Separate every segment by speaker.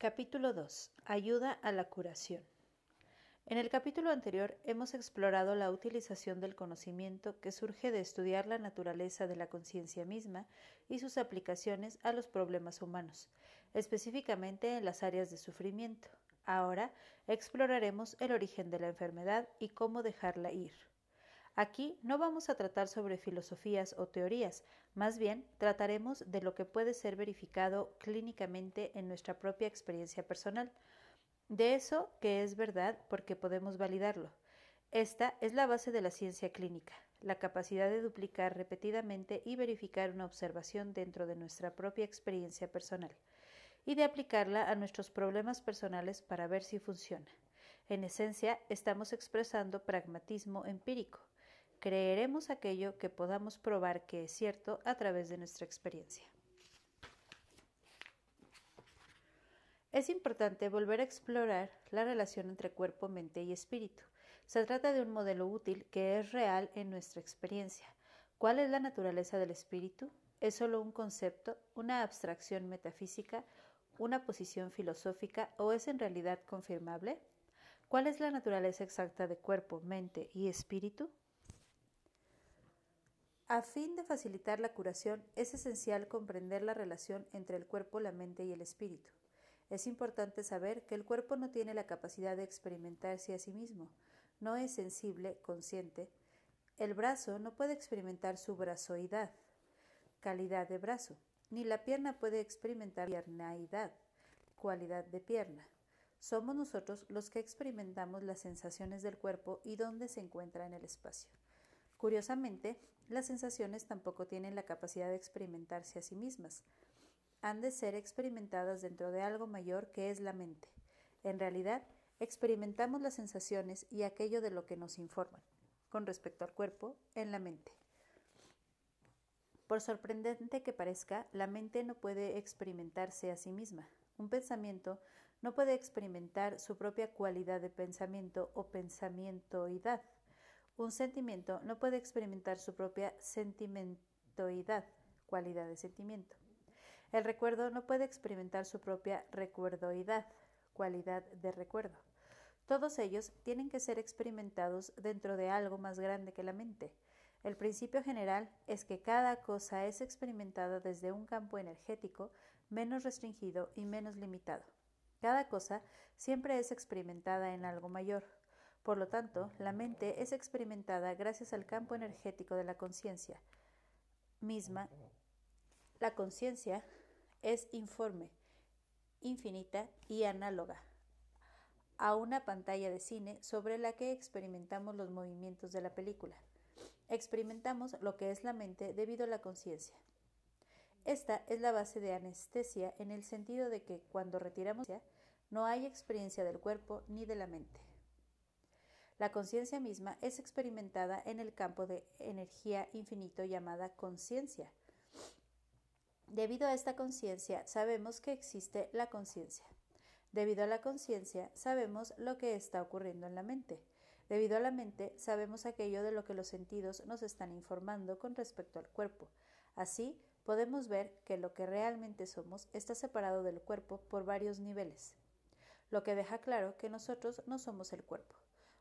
Speaker 1: Capítulo 2. Ayuda a la curación. En el capítulo anterior hemos explorado la utilización del conocimiento que surge de estudiar la naturaleza de la conciencia misma y sus aplicaciones a los problemas humanos, específicamente en las áreas de sufrimiento. Ahora exploraremos el origen de la enfermedad y cómo dejarla ir. Aquí no vamos a tratar sobre filosofías o teorías, más bien trataremos de lo que puede ser verificado clínicamente en nuestra propia experiencia personal, de eso que es verdad porque podemos validarlo. Esta es la base de la ciencia clínica, la capacidad de duplicar repetidamente y verificar una observación dentro de nuestra propia experiencia personal y de aplicarla a nuestros problemas personales para ver si funciona. En esencia, estamos expresando pragmatismo empírico, creeremos aquello que podamos probar que es cierto a través de nuestra experiencia. Es importante volver a explorar la relación entre cuerpo, mente y espíritu. Se trata de un modelo útil que es real en nuestra experiencia. ¿Cuál es la naturaleza del espíritu? ¿Es solo un concepto, una abstracción metafísica, una posición filosófica o es en realidad confirmable? ¿Cuál es la naturaleza exacta de cuerpo, mente y espíritu? A fin de facilitar la curación, es esencial comprender la relación entre el cuerpo, la mente y el espíritu. Es importante saber que el cuerpo no tiene la capacidad de experimentarse a sí mismo, no es sensible, consciente. El brazo no puede experimentar su brazoidad, calidad de brazo, ni la pierna puede experimentar piernaidad, cualidad de pierna. Somos nosotros los que experimentamos las sensaciones del cuerpo y dónde se encuentra en el espacio. Curiosamente, las sensaciones tampoco tienen la capacidad de experimentarse a sí mismas. Han de ser experimentadas dentro de algo mayor que es la mente. En realidad, experimentamos las sensaciones y aquello de lo que nos informan, con respecto al cuerpo, en la mente. Por sorprendente que parezca, la mente no puede experimentarse a sí misma. Un pensamiento no puede experimentar su propia cualidad de pensamiento o pensamientoidad. Un sentimiento no puede experimentar su propia sentimentoidad, cualidad de sentimiento. El recuerdo no puede experimentar su propia recuerdoidad, cualidad de recuerdo. Todos ellos tienen que ser experimentados dentro de algo más grande que la mente. El principio general es que cada cosa es experimentada desde un campo energético menos restringido y menos limitado. Cada cosa siempre es experimentada en algo mayor, por lo tanto, la mente es experimentada gracias al campo energético de la conciencia misma. La conciencia es informe, infinita y análoga a una pantalla de cine sobre la que experimentamos los movimientos de la película. Experimentamos lo que es la mente debido a la conciencia. Esta es la base de anestesia en el sentido de que cuando retiramos no hay experiencia del cuerpo ni de la mente. La conciencia misma es experimentada en el campo de energía infinito llamada conciencia. Debido a esta conciencia sabemos que existe la conciencia. Debido a la conciencia sabemos lo que está ocurriendo en la mente. Debido a la mente sabemos aquello de lo que los sentidos nos están informando con respecto al cuerpo. Así podemos ver que lo que realmente somos está separado del cuerpo por varios niveles, lo que deja claro que nosotros no somos el cuerpo.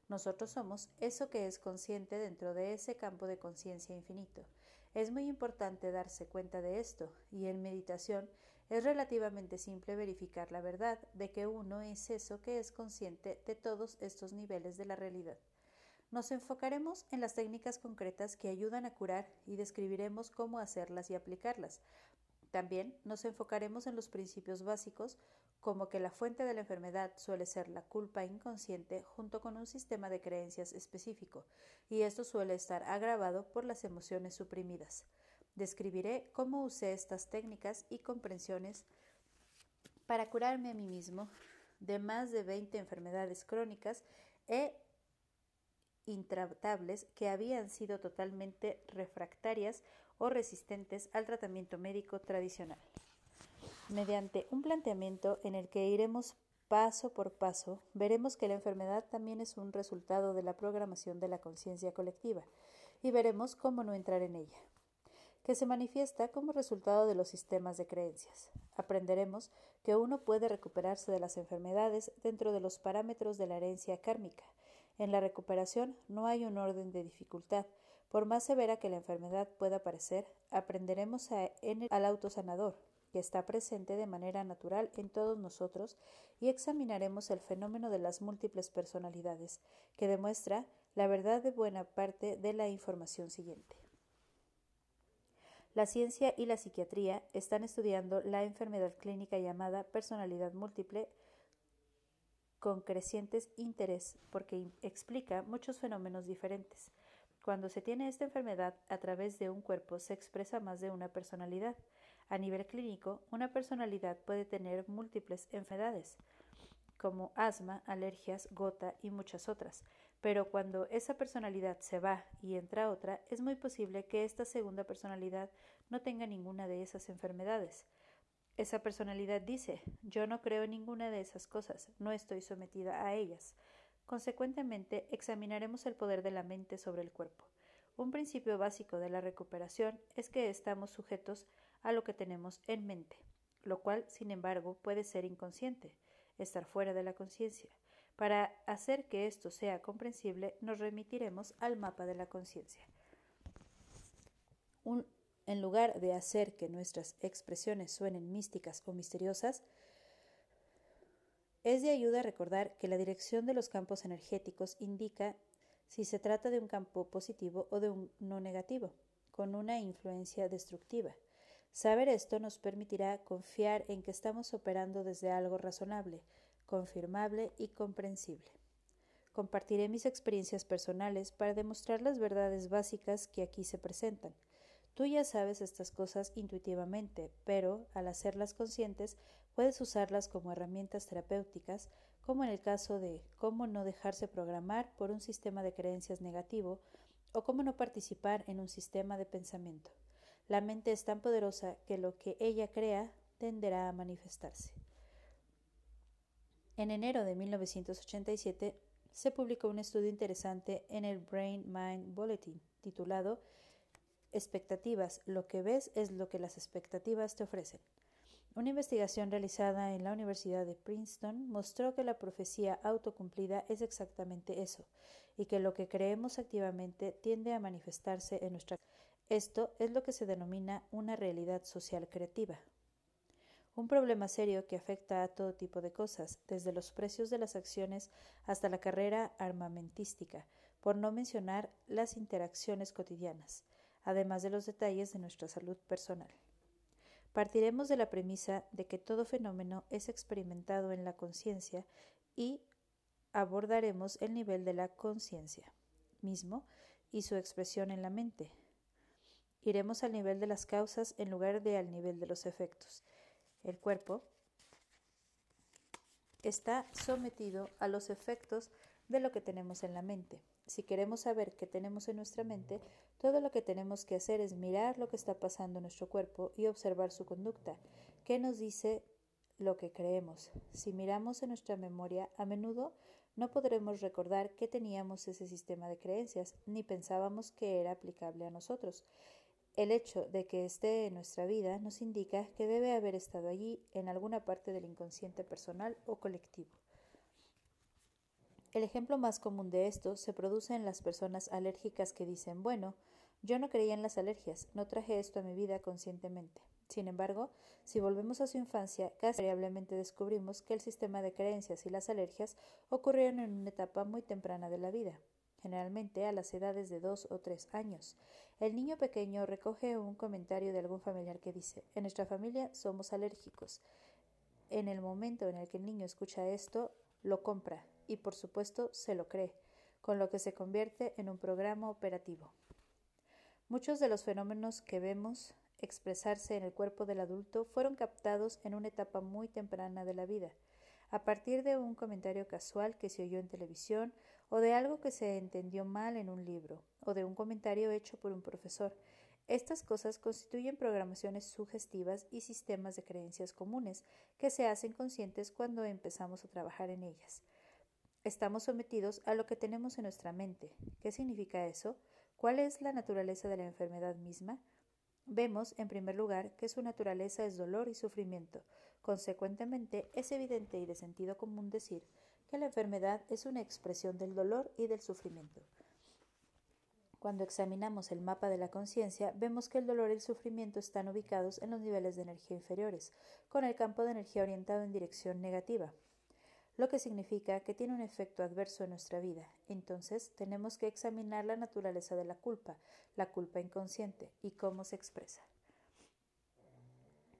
Speaker 1: Nosotros somos eso que es consciente dentro de ese campo de conciencia infinito. Es muy importante darse cuenta de esto, y en meditación es relativamente simple verificar la verdad de que uno es eso que es consciente de todos estos niveles de la realidad. Nos enfocaremos en las técnicas concretas que ayudan a curar y describiremos cómo hacerlas y aplicarlas. También nos enfocaremos en los principios básicos como que la fuente de la enfermedad suele ser la culpa inconsciente junto con un sistema de creencias específico, y esto suele estar agravado por las emociones suprimidas. Describiré cómo usé estas técnicas y comprensiones para curarme a mí mismo de más de 20 enfermedades crónicas e intratables que habían sido totalmente refractarias o resistentes al tratamiento médico tradicional mediante un planteamiento en el que iremos paso por paso, veremos que la enfermedad también es un resultado de la programación de la conciencia colectiva y veremos cómo no entrar en ella. que se manifiesta como resultado de los sistemas de creencias. Aprenderemos que uno puede recuperarse de las enfermedades dentro de los parámetros de la herencia kármica. En la recuperación no hay un orden de dificultad. Por más severa que la enfermedad pueda parecer, aprenderemos a, en el, al autosanador, que está presente de manera natural en todos nosotros, y examinaremos el fenómeno de las múltiples personalidades, que demuestra la verdad de buena parte de la información siguiente. La ciencia y la psiquiatría están estudiando la enfermedad clínica llamada personalidad múltiple con creciente interés porque explica muchos fenómenos diferentes. Cuando se tiene esta enfermedad a través de un cuerpo se expresa más de una personalidad. A nivel clínico, una personalidad puede tener múltiples enfermedades, como asma, alergias, gota y muchas otras, pero cuando esa personalidad se va y entra otra, es muy posible que esta segunda personalidad no tenga ninguna de esas enfermedades. Esa personalidad dice, yo no creo en ninguna de esas cosas, no estoy sometida a ellas. Consecuentemente, examinaremos el poder de la mente sobre el cuerpo. Un principio básico de la recuperación es que estamos sujetos a lo que tenemos en mente, lo cual, sin embargo, puede ser inconsciente, estar fuera de la conciencia. Para hacer que esto sea comprensible, nos remitiremos al mapa de la conciencia. En lugar de hacer que nuestras expresiones suenen místicas o misteriosas, es de ayuda recordar que la dirección de los campos energéticos indica si se trata de un campo positivo o de un no negativo, con una influencia destructiva. Saber esto nos permitirá confiar en que estamos operando desde algo razonable, confirmable y comprensible. Compartiré mis experiencias personales para demostrar las verdades básicas que aquí se presentan. Tú ya sabes estas cosas intuitivamente, pero al hacerlas conscientes puedes usarlas como herramientas terapéuticas, como en el caso de cómo no dejarse programar por un sistema de creencias negativo o cómo no participar en un sistema de pensamiento. La mente es tan poderosa que lo que ella crea tenderá a manifestarse. En enero de 1987 se publicó un estudio interesante en el Brain Mind Bulletin titulado Expectativas. Lo que ves es lo que las expectativas te ofrecen. Una investigación realizada en la Universidad de Princeton mostró que la profecía autocumplida es exactamente eso, y que lo que creemos activamente tiende a manifestarse en nuestra. Esto es lo que se denomina una realidad social creativa, un problema serio que afecta a todo tipo de cosas, desde los precios de las acciones hasta la carrera armamentística, por no mencionar las interacciones cotidianas, además de los detalles de nuestra salud personal. Partiremos de la premisa de que todo fenómeno es experimentado en la conciencia y abordaremos el nivel de la conciencia mismo y su expresión en la mente. Iremos al nivel de las causas en lugar de al nivel de los efectos, el cuerpo está sometido a los efectos de lo que tenemos en la mente. Si queremos saber qué tenemos en nuestra mente, todo lo que tenemos que hacer es mirar lo que está pasando en nuestro cuerpo y observar su conducta. ¿Qué nos dice lo que creemos? Si miramos en nuestra memoria, a menudo no podremos recordar que teníamos ese sistema de creencias, ni pensábamos que era aplicable a nosotros. El hecho de que esté en nuestra vida nos indica que debe haber estado allí en alguna parte del inconsciente personal o colectivo. El ejemplo más común de esto se produce en las personas alérgicas que dicen, bueno, yo no creía en las alergias, no traje esto a mi vida conscientemente. Sin embargo, si volvemos a su infancia, casi variablemente descubrimos que el sistema de creencias y las alergias ocurrieron en una etapa muy temprana de la vida generalmente a las edades de dos o tres años. El niño pequeño recoge un comentario de algún familiar que dice En nuestra familia somos alérgicos. En el momento en el que el niño escucha esto, lo compra y por supuesto se lo cree, con lo que se convierte en un programa operativo. Muchos de los fenómenos que vemos expresarse en el cuerpo del adulto fueron captados en una etapa muy temprana de la vida, a partir de un comentario casual que se oyó en televisión o de algo que se entendió mal en un libro, o de un comentario hecho por un profesor. Estas cosas constituyen programaciones sugestivas y sistemas de creencias comunes que se hacen conscientes cuando empezamos a trabajar en ellas. Estamos sometidos a lo que tenemos en nuestra mente. ¿Qué significa eso? ¿Cuál es la naturaleza de la enfermedad misma? Vemos, en primer lugar, que su naturaleza es dolor y sufrimiento. Consecuentemente, es evidente y de sentido común decir que la enfermedad es una expresión del dolor y del sufrimiento. Cuando examinamos el mapa de la conciencia, vemos que el dolor y el sufrimiento están ubicados en los niveles de energía inferiores, con el campo de energía orientado en dirección negativa, lo que significa que tiene un efecto adverso en nuestra vida. Entonces, tenemos que examinar la naturaleza de la culpa, la culpa inconsciente, y cómo se expresa.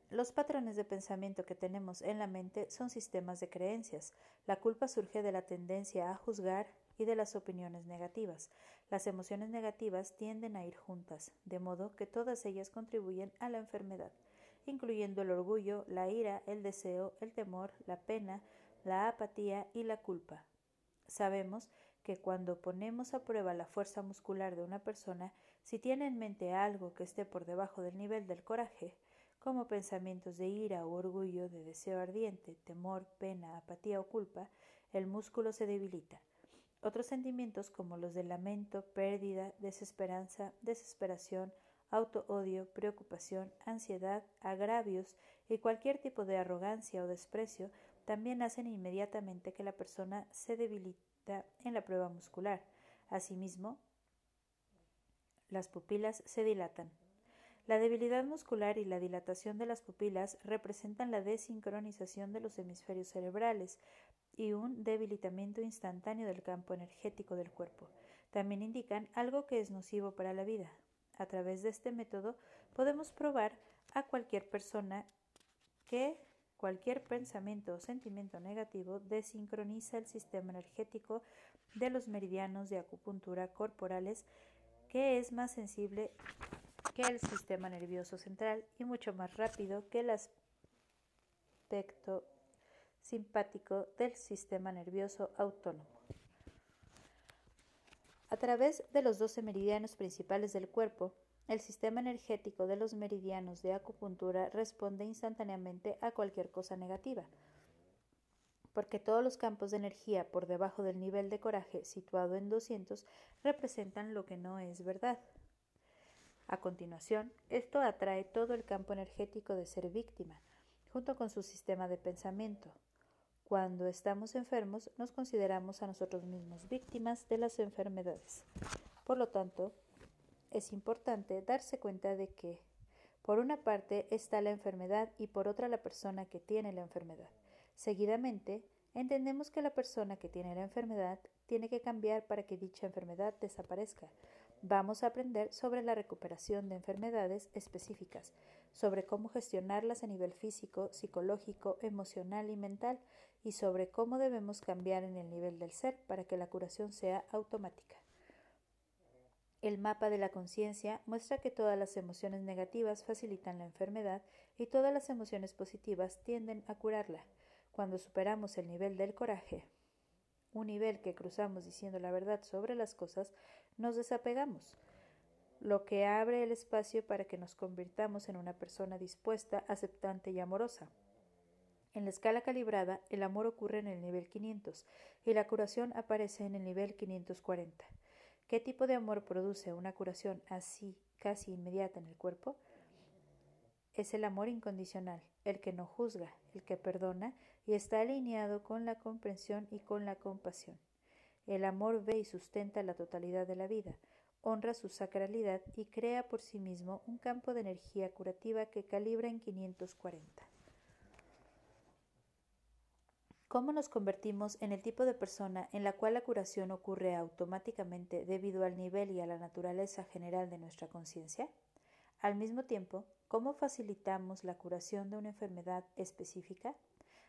Speaker 1: Los patrones de pensamiento que tenemos en la mente son sistemas de creencias. La culpa surge de la tendencia a juzgar y de las opiniones negativas. Las emociones negativas tienden a ir juntas, de modo que todas ellas contribuyen a la enfermedad, incluyendo el orgullo, la ira, el deseo, el temor, la pena, la apatía y la culpa. Sabemos que cuando ponemos a prueba la fuerza muscular de una persona, si tiene en mente algo que esté por debajo del nivel del coraje, como pensamientos de ira o orgullo, de deseo ardiente, temor, pena, apatía o culpa, el músculo se debilita. Otros sentimientos como los de lamento, pérdida, desesperanza, desesperación, auto-odio, preocupación, ansiedad, agravios y cualquier tipo de arrogancia o desprecio también hacen inmediatamente que la persona se debilita en la prueba muscular. Asimismo, las pupilas se dilatan. La debilidad muscular y la dilatación de las pupilas representan la desincronización de los hemisferios cerebrales, y un debilitamiento instantáneo del campo energético del cuerpo. También indican algo que es nocivo para la vida. A través de este método podemos probar a cualquier persona que cualquier pensamiento o sentimiento negativo desincroniza el sistema energético de los meridianos de acupuntura corporales que es más sensible que el sistema nervioso central y mucho más rápido que el aspecto simpático del sistema nervioso autónomo. A través de los 12 meridianos principales del cuerpo, el sistema energético de los meridianos de acupuntura responde instantáneamente a cualquier cosa negativa, porque todos los campos de energía por debajo del nivel de coraje situado en 200 representan lo que no es verdad. A continuación, esto atrae todo el campo energético de ser víctima, junto con su sistema de pensamiento, cuando estamos enfermos, nos consideramos a nosotros mismos víctimas de las enfermedades. Por lo tanto, es importante darse cuenta de que, por una parte, está la enfermedad y por otra la persona que tiene la enfermedad. Seguidamente, entendemos que la persona que tiene la enfermedad tiene que cambiar para que dicha enfermedad desaparezca. Vamos a aprender sobre la recuperación de enfermedades específicas, sobre cómo gestionarlas a nivel físico, psicológico, emocional y mental, y sobre cómo debemos cambiar en el nivel del ser para que la curación sea automática. El mapa de la conciencia muestra que todas las emociones negativas facilitan la enfermedad y todas las emociones positivas tienden a curarla. Cuando superamos el nivel del coraje, un nivel que cruzamos diciendo la verdad sobre las cosas, nos desapegamos, lo que abre el espacio para que nos convirtamos en una persona dispuesta, aceptante y amorosa. En la escala calibrada, el amor ocurre en el nivel 500 y la curación aparece en el nivel 540. ¿Qué tipo de amor produce una curación así casi inmediata en el cuerpo? Es el amor incondicional, el que no juzga, el que perdona y está alineado con la comprensión y con la compasión. El amor ve y sustenta la totalidad de la vida, honra su sacralidad y crea por sí mismo un campo de energía curativa que calibra en 540. ¿Cómo nos convertimos en el tipo de persona en la cual la curación ocurre automáticamente debido al nivel y a la naturaleza general de nuestra conciencia? Al mismo tiempo, ¿cómo facilitamos la curación de una enfermedad específica?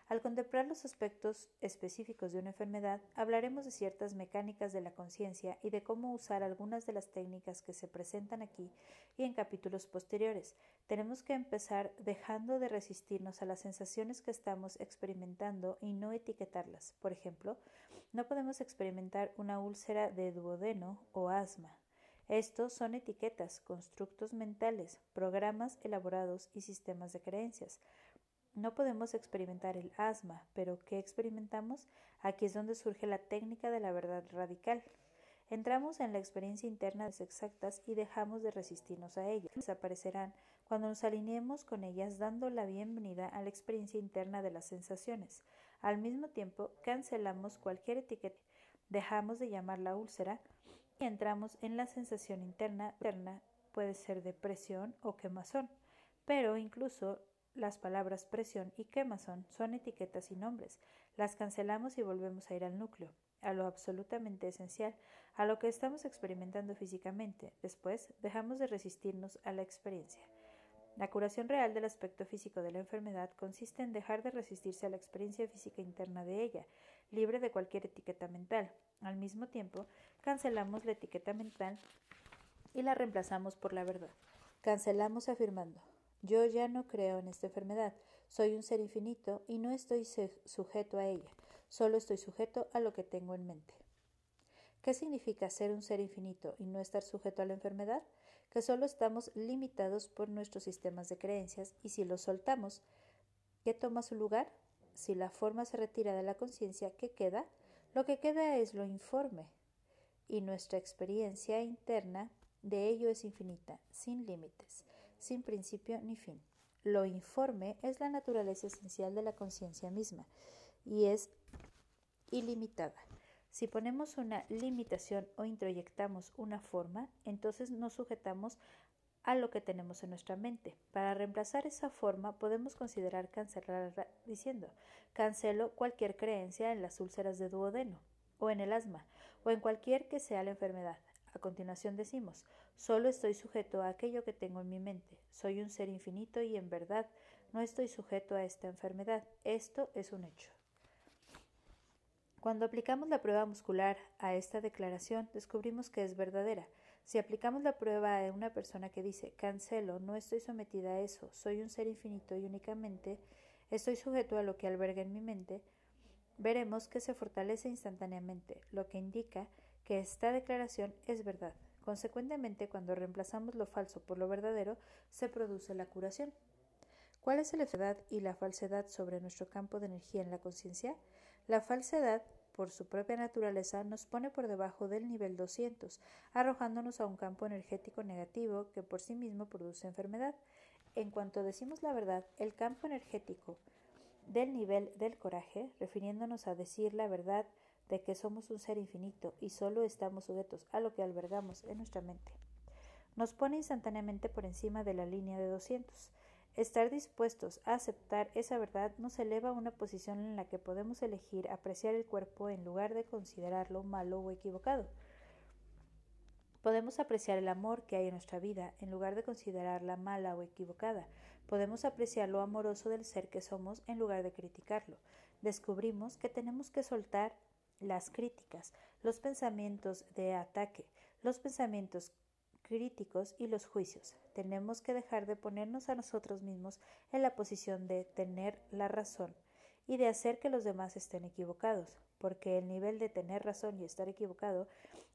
Speaker 1: Al contemplar los aspectos específicos de una enfermedad, hablaremos de ciertas mecánicas de la conciencia y de cómo usar algunas de las técnicas que se presentan aquí y en capítulos posteriores. Tenemos que empezar dejando de resistirnos a las sensaciones que estamos experimentando y no etiquetarlas. Por ejemplo, no podemos experimentar una úlcera de duodeno o asma. Estos son etiquetas, constructos mentales, programas elaborados y sistemas de creencias. No podemos experimentar el asma, pero ¿qué experimentamos? Aquí es donde surge la técnica de la verdad radical. Entramos en la experiencia interna de las exactas y dejamos de resistirnos a ellas. Desaparecerán cuando nos alineemos con ellas dando la bienvenida a la experiencia interna de las sensaciones. Al mismo tiempo, cancelamos cualquier etiqueta, dejamos de llamarla úlcera y entramos en la sensación interna. interna puede ser depresión o quemazón, pero incluso las palabras presión y quemazón son etiquetas y nombres. Las cancelamos y volvemos a ir al núcleo a lo absolutamente esencial, a lo que estamos experimentando físicamente. Después, dejamos de resistirnos a la experiencia. La curación real del aspecto físico de la enfermedad consiste en dejar de resistirse a la experiencia física interna de ella, libre de cualquier etiqueta mental. Al mismo tiempo, cancelamos la etiqueta mental y la reemplazamos por la verdad. Cancelamos afirmando, yo ya no creo en esta enfermedad, soy un ser infinito y no estoy sujeto a ella. Solo estoy sujeto a lo que tengo en mente. ¿Qué significa ser un ser infinito y no estar sujeto a la enfermedad? Que solo estamos limitados por nuestros sistemas de creencias y si los soltamos, ¿qué toma su lugar? Si la forma se retira de la conciencia, ¿qué queda? Lo que queda es lo informe y nuestra experiencia interna de ello es infinita, sin límites, sin principio ni fin. Lo informe es la naturaleza esencial de la conciencia misma y es ilimitada. Si ponemos una limitación o introyectamos una forma, entonces nos sujetamos a lo que tenemos en nuestra mente. Para reemplazar esa forma podemos considerar cancelarla diciendo cancelo cualquier creencia en las úlceras de duodeno o en el asma o en cualquier que sea la enfermedad. A continuación decimos solo estoy sujeto a aquello que tengo en mi mente. Soy un ser infinito y en verdad no estoy sujeto a esta enfermedad. Esto es un hecho. Cuando aplicamos la prueba muscular a esta declaración, descubrimos que es verdadera. Si aplicamos la prueba a una persona que dice cancelo, no estoy sometida a eso, soy un ser infinito y únicamente estoy sujeto a lo que alberga en mi mente, veremos que se fortalece instantáneamente, lo que indica que esta declaración es verdad. Consecuentemente, cuando reemplazamos lo falso por lo verdadero, se produce la curación. ¿Cuál es la verdad y la falsedad sobre nuestro campo de energía en la conciencia? La falsedad, por su propia naturaleza, nos pone por debajo del nivel 200, arrojándonos a un campo energético negativo que por sí mismo produce enfermedad. En cuanto decimos la verdad, el campo energético del nivel del coraje, refiriéndonos a decir la verdad de que somos un ser infinito y solo estamos sujetos a lo que albergamos en nuestra mente, nos pone instantáneamente por encima de la línea de 200. Estar dispuestos a aceptar esa verdad nos eleva a una posición en la que podemos elegir apreciar el cuerpo en lugar de considerarlo malo o equivocado. Podemos apreciar el amor que hay en nuestra vida en lugar de considerarla mala o equivocada. Podemos apreciar lo amoroso del ser que somos en lugar de criticarlo. Descubrimos que tenemos que soltar las críticas, los pensamientos de ataque, los pensamientos críticos y los juicios. Tenemos que dejar de ponernos a nosotros mismos en la posición de tener la razón y de hacer que los demás estén equivocados, porque el nivel de tener razón y estar equivocado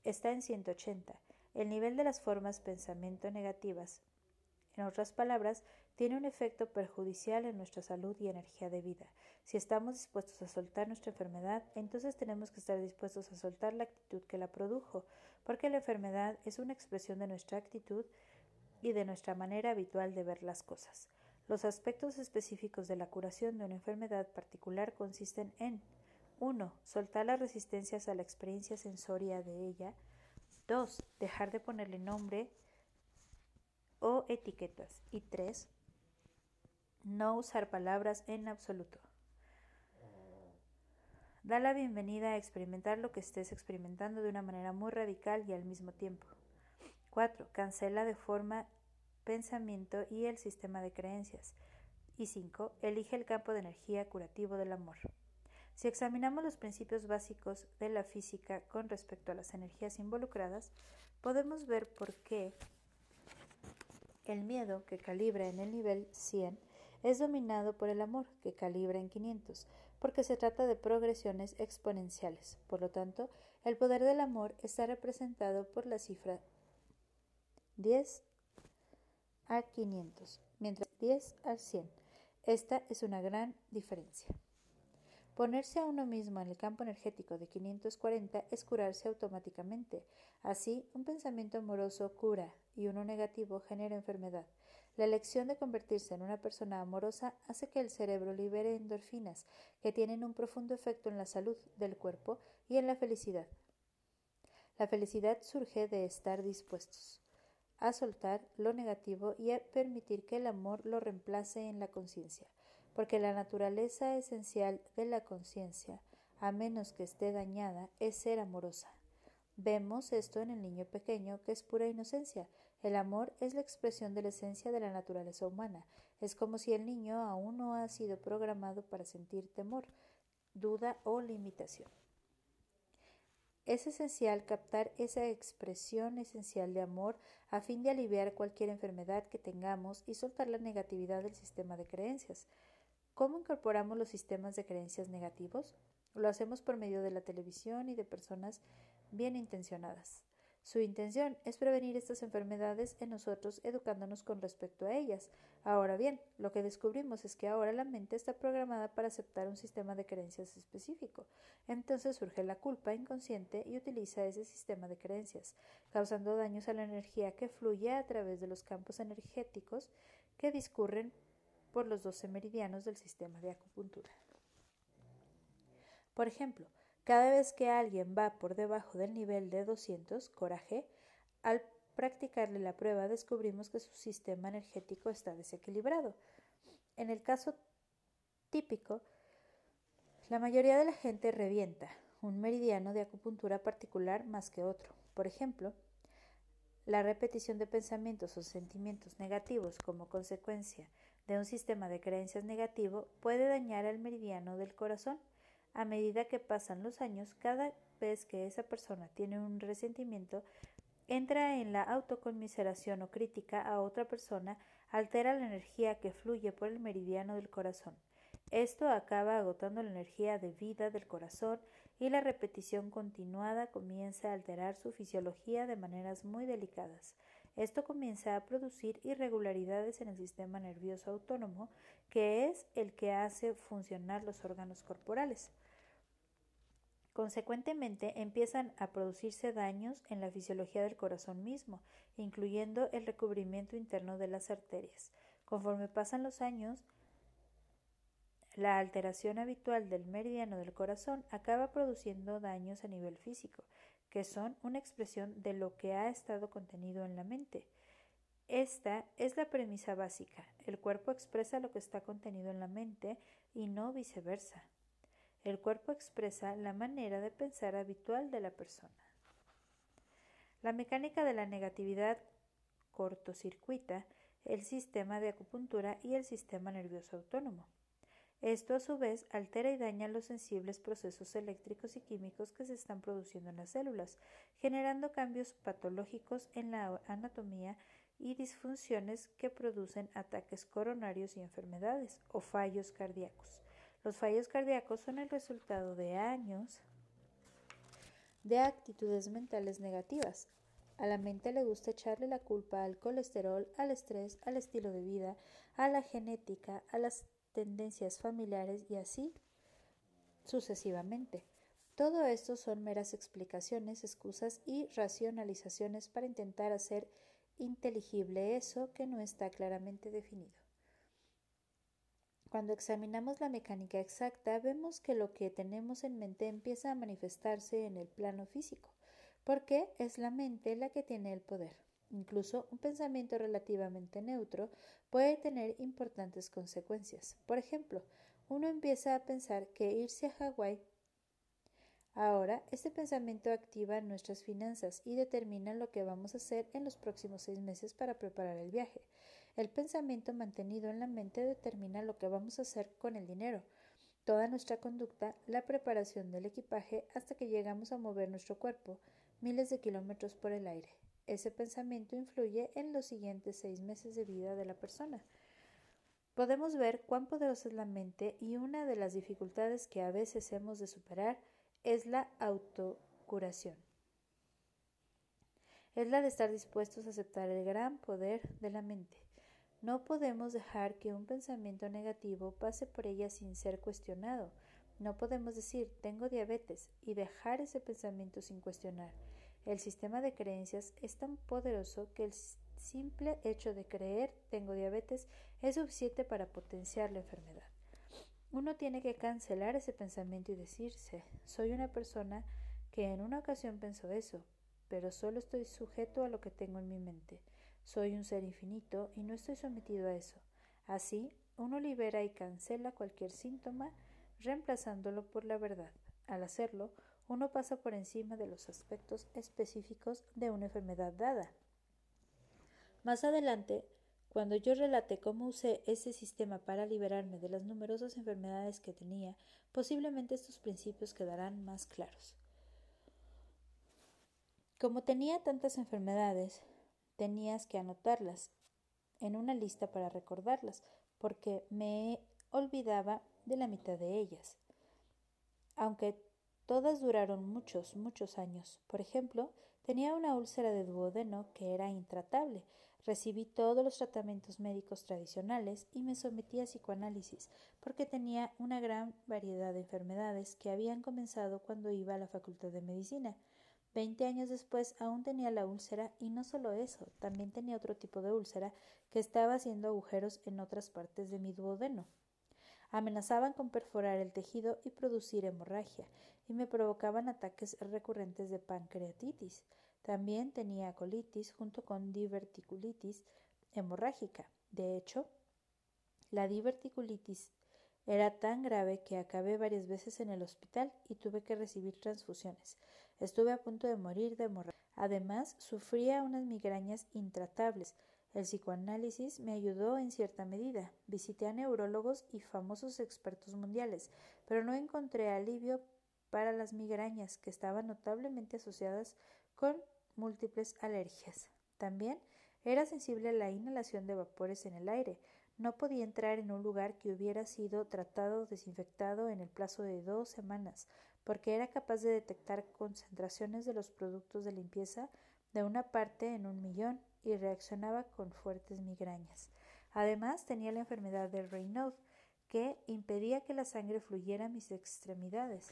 Speaker 1: está en 180. El nivel de las formas pensamiento negativas, en otras palabras, tiene un efecto perjudicial en nuestra salud y energía de vida. Si estamos dispuestos a soltar nuestra enfermedad, entonces tenemos que estar dispuestos a soltar la actitud que la produjo, porque la enfermedad es una expresión de nuestra actitud y de nuestra manera habitual de ver las cosas. Los aspectos específicos de la curación de una enfermedad particular consisten en 1. Soltar las resistencias a la experiencia sensoria de ella. 2. Dejar de ponerle nombre o etiquetas. Y 3. No usar palabras en absoluto. Da la bienvenida a experimentar lo que estés experimentando de una manera muy radical y al mismo tiempo. 4. Cancela de forma pensamiento y el sistema de creencias. Y 5. Elige el campo de energía curativo del amor. Si examinamos los principios básicos de la física con respecto a las energías involucradas, podemos ver por qué el miedo que calibra en el nivel 100 es dominado por el amor que calibra en 500 porque se trata de progresiones exponenciales. Por lo tanto, el poder del amor está representado por la cifra 10 a 500, mientras 10 al 100. Esta es una gran diferencia. Ponerse a uno mismo en el campo energético de 540 es curarse automáticamente. Así, un pensamiento amoroso cura y uno negativo genera enfermedad. La elección de convertirse en una persona amorosa hace que el cerebro libere endorfinas, que tienen un profundo efecto en la salud del cuerpo y en la felicidad. La felicidad surge de estar dispuestos a soltar lo negativo y a permitir que el amor lo reemplace en la conciencia, porque la naturaleza esencial de la conciencia, a menos que esté dañada, es ser amorosa. Vemos esto en el niño pequeño, que es pura inocencia, el amor es la expresión de la esencia de la naturaleza humana. Es como si el niño aún no ha sido programado para sentir temor, duda o limitación. Es esencial captar esa expresión esencial de amor a fin de aliviar cualquier enfermedad que tengamos y soltar la negatividad del sistema de creencias. ¿Cómo incorporamos los sistemas de creencias negativos? Lo hacemos por medio de la televisión y de personas bien intencionadas. Su intención es prevenir estas enfermedades en nosotros educándonos con respecto a ellas. Ahora bien, lo que descubrimos es que ahora la mente está programada para aceptar un sistema de creencias específico. Entonces surge la culpa inconsciente y utiliza ese sistema de creencias, causando daños a la energía que fluye a través de los campos energéticos que discurren por los doce meridianos del sistema de acupuntura. Por ejemplo, cada vez que alguien va por debajo del nivel de 200, coraje, al practicarle la prueba descubrimos que su sistema energético está desequilibrado. En el caso típico, la mayoría de la gente revienta un meridiano de acupuntura particular más que otro. Por ejemplo, la repetición de pensamientos o sentimientos negativos como consecuencia de un sistema de creencias negativo puede dañar al meridiano del corazón a medida que pasan los años, cada vez que esa persona tiene un resentimiento, entra en la autoconmiseración o crítica a otra persona, altera la energía que fluye por el meridiano del corazón. Esto acaba agotando la energía de vida del corazón y la repetición continuada comienza a alterar su fisiología de maneras muy delicadas. Esto comienza a producir irregularidades en el sistema nervioso autónomo, que es el que hace funcionar los órganos corporales. Consecuentemente, empiezan a producirse daños en la fisiología del corazón mismo, incluyendo el recubrimiento interno de las arterias. Conforme pasan los años, la alteración habitual del meridiano del corazón acaba produciendo daños a nivel físico, que son una expresión de lo que ha estado contenido en la mente. Esta es la premisa básica. El cuerpo expresa lo que está contenido en la mente y no viceversa. El cuerpo expresa la manera de pensar habitual de la persona. La mecánica de la negatividad cortocircuita el sistema de acupuntura y el sistema nervioso autónomo. Esto a su vez altera y daña los sensibles procesos eléctricos y químicos que se están produciendo en las células, generando cambios patológicos en la anatomía y disfunciones que producen ataques coronarios y enfermedades o fallos cardíacos. Los fallos cardíacos son el resultado de años de actitudes mentales negativas. A la mente le gusta echarle la culpa al colesterol, al estrés, al estilo de vida, a la genética, a las tendencias familiares y así sucesivamente. Todo esto son meras explicaciones, excusas y racionalizaciones para intentar hacer inteligible eso que no está claramente definido. Cuando examinamos la mecánica exacta, vemos que lo que tenemos en mente empieza a manifestarse en el plano físico, porque es la mente la que tiene el poder. Incluso un pensamiento relativamente neutro puede tener importantes consecuencias. Por ejemplo, uno empieza a pensar que irse a Hawái Ahora, este pensamiento activa nuestras finanzas y determina lo que vamos a hacer en los próximos seis meses para preparar el viaje. El pensamiento mantenido en la mente determina lo que vamos a hacer con el dinero, toda nuestra conducta, la preparación del equipaje hasta que llegamos a mover nuestro cuerpo miles de kilómetros por el aire. Ese pensamiento influye en los siguientes seis meses de vida de la persona. Podemos ver cuán poderosa es la mente y una de las dificultades que a veces hemos de superar es la autocuración. Es la de estar dispuestos a aceptar el gran poder de la mente. No podemos dejar que un pensamiento negativo pase por ella sin ser cuestionado. No podemos decir tengo diabetes y dejar ese pensamiento sin cuestionar. El sistema de creencias es tan poderoso que el simple hecho de creer tengo diabetes es suficiente para potenciar la enfermedad. Uno tiene que cancelar ese pensamiento y decirse soy una persona que en una ocasión pensó eso, pero solo estoy sujeto a lo que tengo en mi mente. Soy un ser infinito y no estoy sometido a eso. Así, uno libera y cancela cualquier síntoma reemplazándolo por la verdad. Al hacerlo, uno pasa por encima de los aspectos específicos de una enfermedad dada. Más adelante, cuando yo relate cómo usé ese sistema para liberarme de las numerosas enfermedades que tenía, posiblemente estos principios quedarán más claros. Como tenía tantas enfermedades, tenías que anotarlas en una lista para recordarlas, porque me olvidaba de la mitad de ellas. Aunque todas duraron muchos, muchos años. Por ejemplo, tenía una úlcera de duodeno que era intratable. Recibí todos los tratamientos médicos tradicionales y me sometí a psicoanálisis, porque tenía una gran variedad de enfermedades que habían comenzado cuando iba a la Facultad de Medicina. Veinte años después aún tenía la úlcera y no solo eso, también tenía otro tipo de úlcera que estaba haciendo agujeros en otras partes de mi duodeno. Amenazaban con perforar el tejido y producir hemorragia, y me provocaban ataques recurrentes de pancreatitis. También tenía colitis junto con diverticulitis hemorrágica. De hecho, la diverticulitis era tan grave que acabé varias veces en el hospital y tuve que recibir transfusiones. Estuve a punto de morir de hemorragia. Además, sufría unas migrañas intratables. El psicoanálisis me ayudó en cierta medida. Visité a neurólogos y famosos expertos mundiales, pero no encontré alivio para las migrañas, que estaban notablemente asociadas con múltiples alergias. También era sensible a la inhalación de vapores en el aire, no podía entrar en un lugar que hubiera sido tratado desinfectado en el plazo de dos semanas, porque era capaz de detectar concentraciones de los productos de limpieza de una parte en un millón y reaccionaba con fuertes migrañas. Además, tenía la enfermedad de Raynaud, que impedía que la sangre fluyera a mis extremidades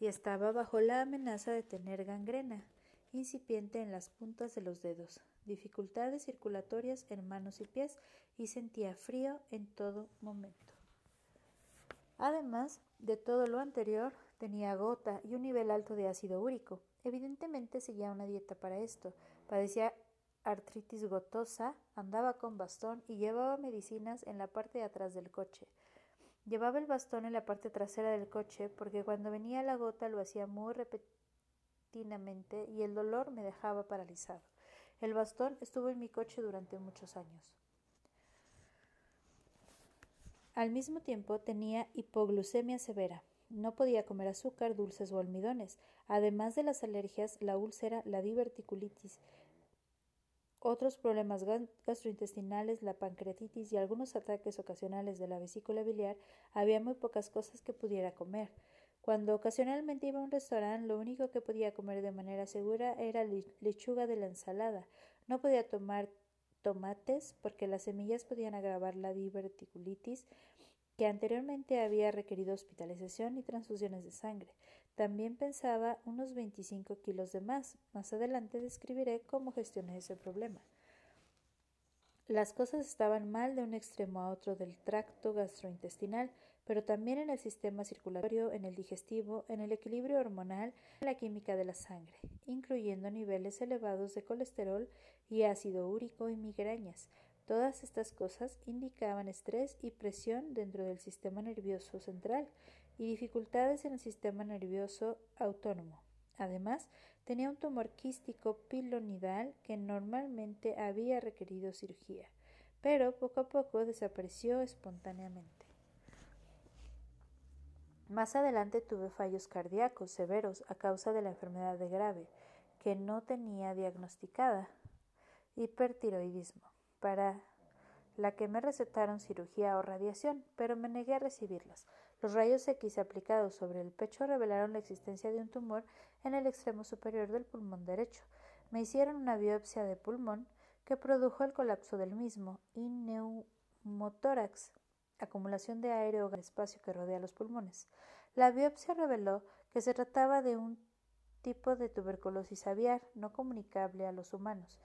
Speaker 1: y estaba bajo la amenaza de tener gangrena incipiente en las puntas de los dedos dificultades circulatorias en manos y pies y sentía frío en todo momento. Además de todo lo anterior, tenía gota y un nivel alto de ácido úrico. Evidentemente seguía una dieta para esto. Padecía artritis gotosa, andaba con bastón y llevaba medicinas en la parte de atrás del coche. Llevaba el bastón en la parte trasera del coche porque cuando venía la gota lo hacía muy repentinamente y el dolor me dejaba paralizado. El bastón estuvo en mi coche durante muchos años. Al mismo tiempo tenía hipoglucemia severa. No podía comer azúcar, dulces o almidones. Además de las alergias, la úlcera, la diverticulitis, otros problemas gastrointestinales, la pancreatitis y algunos ataques ocasionales de la vesícula biliar, había muy pocas cosas que pudiera comer. Cuando ocasionalmente iba a un restaurante, lo único que podía comer de manera segura era lechuga de la ensalada. No podía tomar tomates porque las semillas podían agravar la diverticulitis que anteriormente había requerido hospitalización y transfusiones de sangre. También pensaba unos 25 kilos de más. Más adelante describiré cómo gestioné ese problema. Las cosas estaban mal de un extremo a otro del tracto gastrointestinal pero también en el sistema circulatorio, en el digestivo, en el equilibrio hormonal, en la química de la sangre, incluyendo niveles elevados de colesterol y ácido úrico y migrañas. Todas estas cosas indicaban estrés y presión dentro del sistema nervioso central y dificultades en el sistema nervioso autónomo. Además, tenía un tumor quístico pilonidal que normalmente había requerido cirugía, pero poco a poco desapareció espontáneamente. Más adelante tuve fallos cardíacos severos a causa de la enfermedad de grave, que no tenía diagnosticada, hipertiroidismo, para la que me recetaron cirugía o radiación, pero me negué a recibirlas. Los rayos X aplicados sobre el pecho revelaron la existencia de un tumor en el extremo superior del pulmón derecho. Me hicieron una biopsia de pulmón que produjo el colapso del mismo y neumotórax. acumulación de aire o espacio que rodea los pulmones. La biopsia reveló que se trataba de un tipo de tuberculosis aviar no comunicable a los humanos.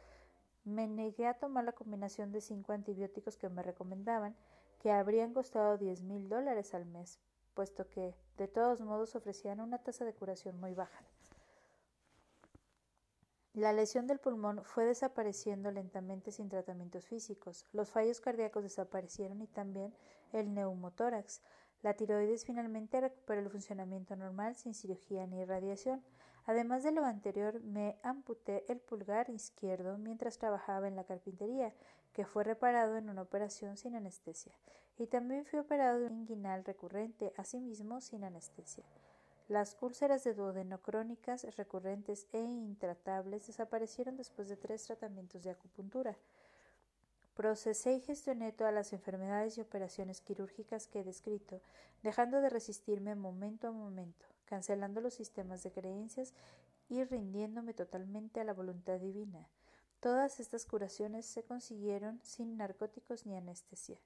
Speaker 1: Me negué a tomar la combinación de cinco antibióticos que me recomendaban, que habrían costado diez mil dólares al mes, puesto que, de todos modos, ofrecían una tasa de curación muy baja. La lesión del pulmón fue desapareciendo lentamente sin tratamientos físicos. Los fallos cardíacos desaparecieron y también el neumotórax. La tiroides finalmente recuperó el funcionamiento normal sin cirugía ni radiación. Además de lo anterior, me amputé el pulgar izquierdo mientras trabajaba en la carpintería, que fue reparado en una operación sin anestesia, y también fui operado de un inguinal recurrente, asimismo sin anestesia. Las úlceras de duodeno crónicas, recurrentes e intratables desaparecieron después de tres tratamientos de acupuntura. Procesé y gestioné todas las enfermedades y operaciones quirúrgicas que he descrito, dejando de resistirme momento a momento, cancelando los sistemas de creencias y rindiéndome totalmente a la voluntad divina. Todas estas curaciones se consiguieron sin narcóticos ni anestesia.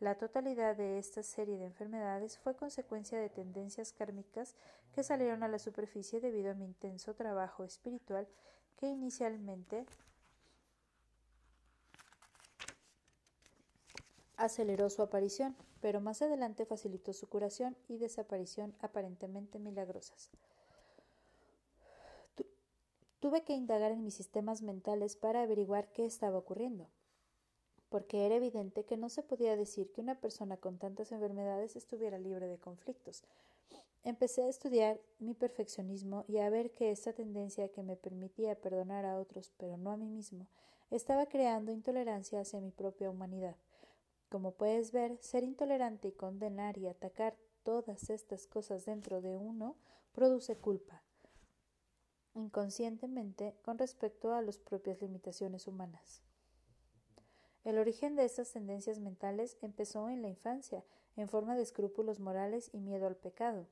Speaker 1: La totalidad de esta serie de enfermedades fue consecuencia de tendencias kármicas que salieron a la superficie debido a mi intenso trabajo espiritual que inicialmente aceleró su aparición, pero más adelante facilitó su curación y desaparición aparentemente milagrosas. tuve que indagar en mis sistemas mentales para averiguar qué estaba ocurriendo porque era evidente que no se podía decir que una persona con tantas enfermedades estuviera libre de conflictos. Empecé a estudiar mi perfeccionismo y a ver que esta tendencia que me permitía perdonar a otros, pero no a mí mismo, estaba creando intolerancia hacia mi propia humanidad. Como puedes ver, ser intolerante y condenar y atacar todas estas cosas dentro de uno produce culpa, inconscientemente con respecto a las propias limitaciones humanas. El origen de estas tendencias mentales empezó en la infancia, en forma de escrúpulos morales y miedo al pecado.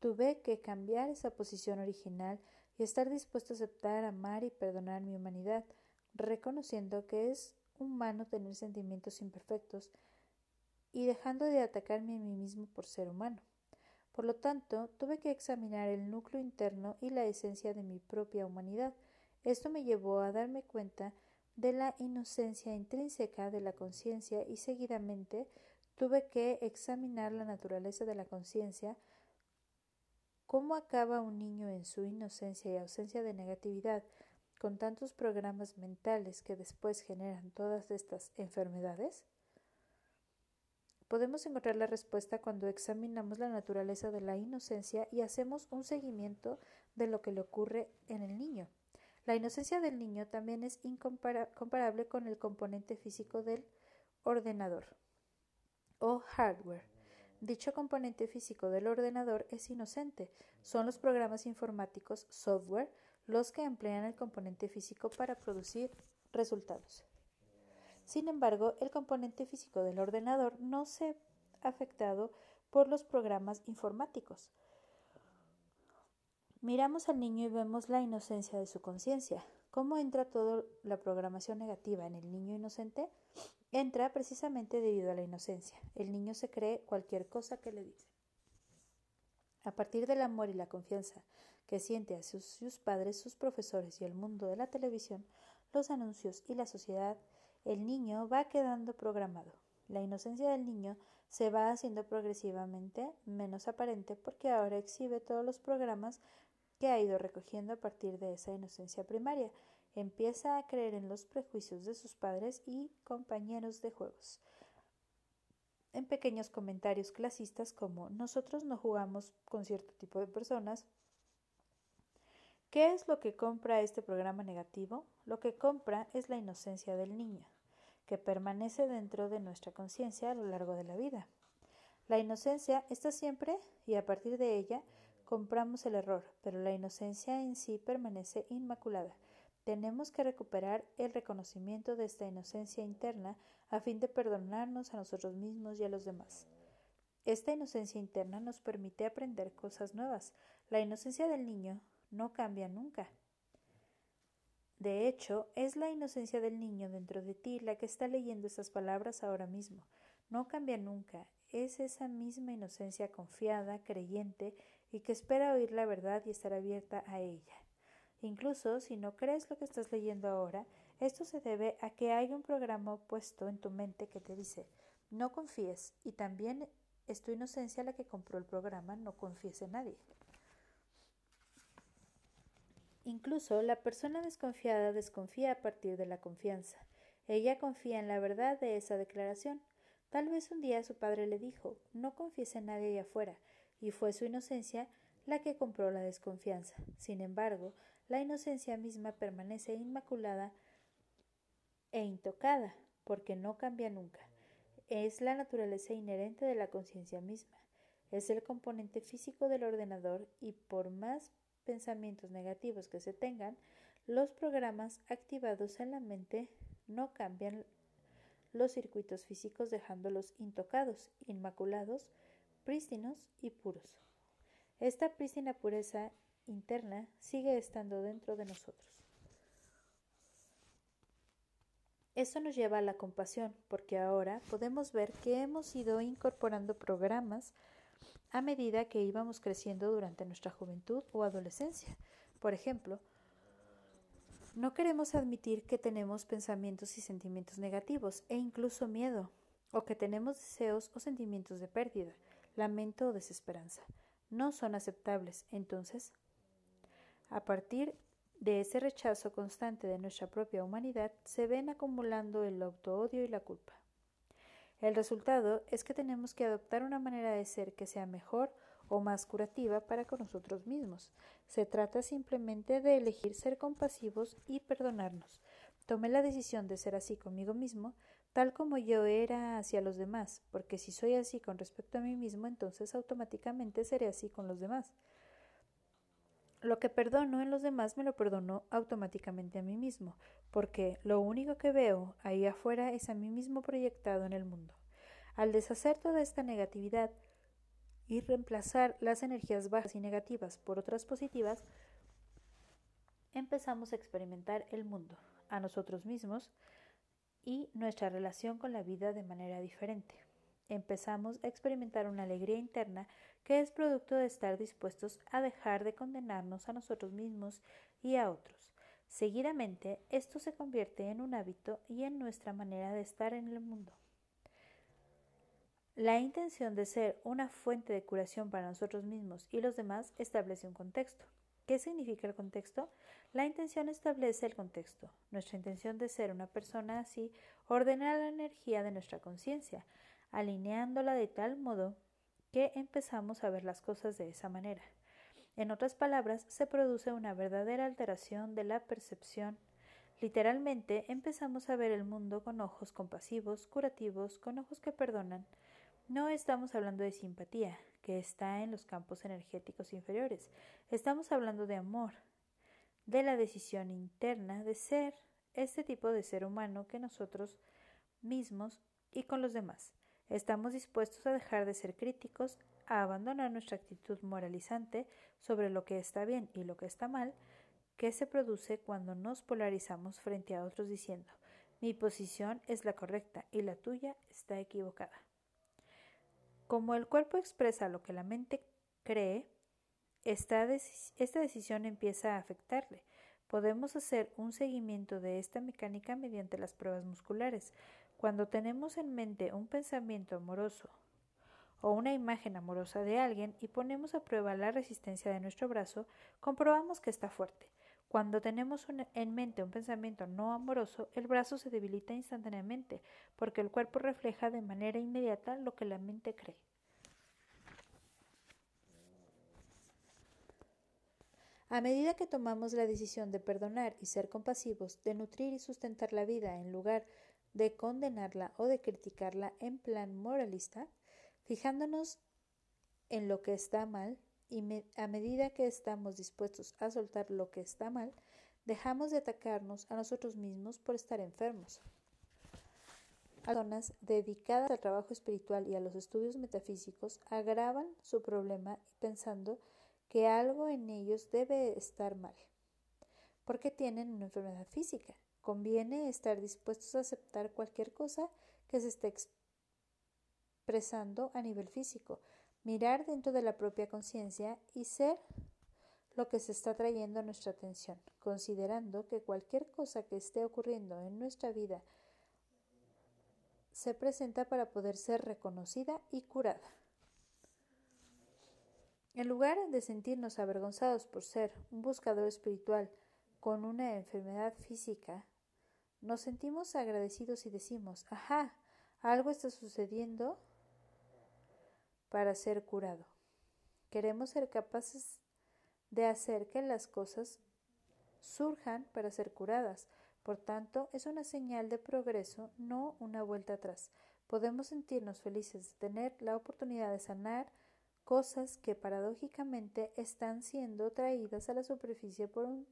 Speaker 1: Tuve que cambiar esa posición original y estar dispuesto a aceptar, amar y perdonar mi humanidad, reconociendo que es humano tener sentimientos imperfectos y dejando de atacarme a mí mismo por ser humano. Por lo tanto, tuve que examinar el núcleo interno y la esencia de mi propia humanidad. Esto me llevó a darme cuenta de la inocencia intrínseca de la conciencia y seguidamente tuve que examinar la naturaleza de la conciencia, cómo acaba un niño en su inocencia y ausencia de negatividad con tantos programas mentales que después generan todas estas enfermedades? Podemos encontrar la respuesta cuando examinamos la naturaleza de la inocencia y hacemos un seguimiento de lo que le ocurre en el niño. La inocencia del niño también es incomparable con el componente físico del ordenador o hardware. Dicho componente físico del ordenador es inocente. Son los programas informáticos software los que emplean el componente físico para producir resultados. Sin embargo, el componente físico del ordenador no se afectado por los programas informáticos. Miramos al niño y vemos la inocencia de su conciencia. ¿Cómo entra toda la programación negativa en el niño inocente? Entra precisamente debido a la inocencia. El niño se cree cualquier cosa que le dice. A partir del amor y la confianza que siente a sus, sus, padres, sus profesores y el mundo de la televisión, los anuncios y la sociedad, el niño va quedando programado. La inocencia del niño se va haciendo progresivamente menos aparente porque ahora exhibe todos los programas que ha ido recogiendo a partir de esa inocencia primaria. Empieza a creer en los prejuicios de sus padres y compañeros de juegos. En pequeños comentarios clasistas como nosotros no jugamos con cierto tipo de personas. ¿Qué es lo que compra este programa negativo? Lo que compra es la inocencia del niño, que permanece dentro de nuestra conciencia a lo largo de la vida. La inocencia está siempre y a partir de ella compramos el error, pero la inocencia en sí permanece inmaculada. Tenemos que recuperar el reconocimiento de esta inocencia interna a fin de perdonarnos a nosotros mismos y a los demás. Esta inocencia interna nos permite aprender cosas nuevas. La inocencia del niño no cambia nunca. De hecho, es la inocencia del niño dentro de ti la que está leyendo estas palabras ahora mismo. no cambia nunca, es esa misma inocencia confiada, creyente y que espera oír la verdad y estar abierta a ella. Incluso si no crees lo que estás leyendo ahora, esto se debe a que hay un programa opuesto en tu mente que te dice no confíes y también es tu inocencia la que compró el programa no confíes en nadie. Incluso la persona desconfiada desconfía a partir de la confianza. Ella confía en la verdad de esa declaración. Tal vez un día su padre le dijo no confíes en nadie allá afuera, y fue su inocencia la que compró la desconfianza. Sin embargo, la inocencia misma permanece inmaculada e intocada, porque no cambia nunca. Es la naturaleza inherente de la conciencia misma. Es el componente físico del ordenador y por más pensamientos negativos que se tengan, los programas activados en la mente no cambian los circuitos físicos dejándolos intocados, inmaculados, prístinos y puros. Esta prístina pureza interna sigue estando dentro de nosotros. Eso nos lleva a la compasión, porque ahora podemos ver que hemos ido incorporando programas a medida que íbamos creciendo durante nuestra juventud o adolescencia. Por ejemplo, no queremos admitir que tenemos pensamientos y sentimientos negativos e incluso miedo, o que tenemos deseos o sentimientos de pérdida, lamento o desesperanza. No son aceptables. Entonces, a partir de ese rechazo constante de nuestra propia humanidad, se ven acumulando el autoodio y la culpa. El resultado es que tenemos que adoptar una manera de ser que sea mejor o más curativa para con nosotros mismos. Se trata simplemente de elegir ser compasivos y perdonarnos. Tomé la decisión de ser así conmigo mismo, tal como yo era hacia los demás, porque si soy así con respecto a mí mismo, entonces automáticamente seré así con los demás. Lo que perdono en los demás me lo perdono automáticamente a mí mismo, porque lo único que veo ahí afuera es a mí mismo proyectado en el mundo. Al deshacer toda esta negatividad y reemplazar las energías bajas y negativas por otras positivas, empezamos a experimentar el mundo, a nosotros mismos y nuestra relación con la vida de manera diferente empezamos a experimentar una alegría interna que es producto de estar dispuestos a dejar de condenarnos a nosotros mismos y a otros. Seguidamente, esto se convierte en un hábito y en nuestra manera de estar en el mundo. La intención de ser una fuente de curación para nosotros mismos y los demás establece un contexto. ¿Qué significa el contexto? La intención establece el contexto. Nuestra intención de ser una persona así ordena la energía de nuestra conciencia, alineándola de tal modo que empezamos a ver las cosas de esa manera. En otras palabras, se produce una verdadera alteración de la percepción. Literalmente empezamos a ver el mundo con ojos compasivos, curativos, con ojos que perdonan. No estamos hablando de simpatía, que está en los campos energéticos inferiores. Estamos hablando de amor, de la decisión interna de ser este tipo de ser humano que nosotros mismos y con los demás. Estamos dispuestos a dejar de ser críticos, a abandonar nuestra actitud moralizante sobre lo que está bien y lo que está mal, que se produce cuando nos polarizamos frente a otros diciendo mi posición es la correcta y la tuya está equivocada. Como el cuerpo expresa lo que la mente cree, esta, decisión empieza a afectarle. Podemos hacer un seguimiento de esta mecánica mediante las pruebas musculares, cuando tenemos en mente un pensamiento amoroso o una imagen amorosa de alguien y ponemos a prueba la resistencia de nuestro brazo, comprobamos que está fuerte. Cuando tenemos en mente un pensamiento no amoroso, el brazo se debilita instantáneamente, porque el cuerpo refleja de manera inmediata lo que la mente cree. A medida que tomamos la decisión de perdonar y ser compasivos, de nutrir y sustentar la vida en lugar de condenarla o de criticarla en plan moralista, fijándonos en lo que está mal y a medida que estamos dispuestos a soltar lo que está mal, dejamos de atacarnos a nosotros mismos por estar enfermos. Personas dedicadas al trabajo espiritual y a los estudios metafísicos agravan su problema pensando que algo en ellos debe estar mal, porque tienen una enfermedad física Conviene estar dispuestos a aceptar cualquier cosa que se esté expresando a nivel físico, mirar dentro de la propia conciencia y ser lo que se está trayendo a nuestra atención, considerando que cualquier cosa que esté ocurriendo en nuestra vida se presenta para poder ser reconocida y curada. En lugar de sentirnos avergonzados por ser un buscador espiritual con una enfermedad física, nos sentimos agradecidos y decimos, ajá, algo está sucediendo para ser curado. Queremos ser capaces de hacer que las cosas surjan para ser curadas. Por tanto, es una señal de progreso, no una vuelta atrás. Podemos sentirnos felices de tener la oportunidad de sanar cosas que paradójicamente están siendo traídas a la superficie por un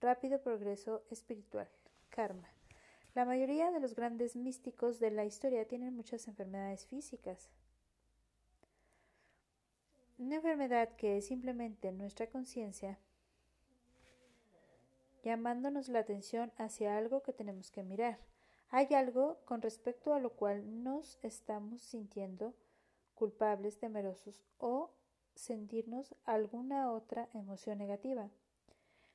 Speaker 1: rápido progreso espiritual, karma. La mayoría de los grandes místicos de la historia tienen muchas enfermedades físicas. Una enfermedad que es simplemente nuestra conciencia llamándonos la atención hacia algo que tenemos que mirar. Hay algo con respecto a lo cual nos estamos sintiendo culpables, temerosos o sentirnos alguna otra emoción negativa.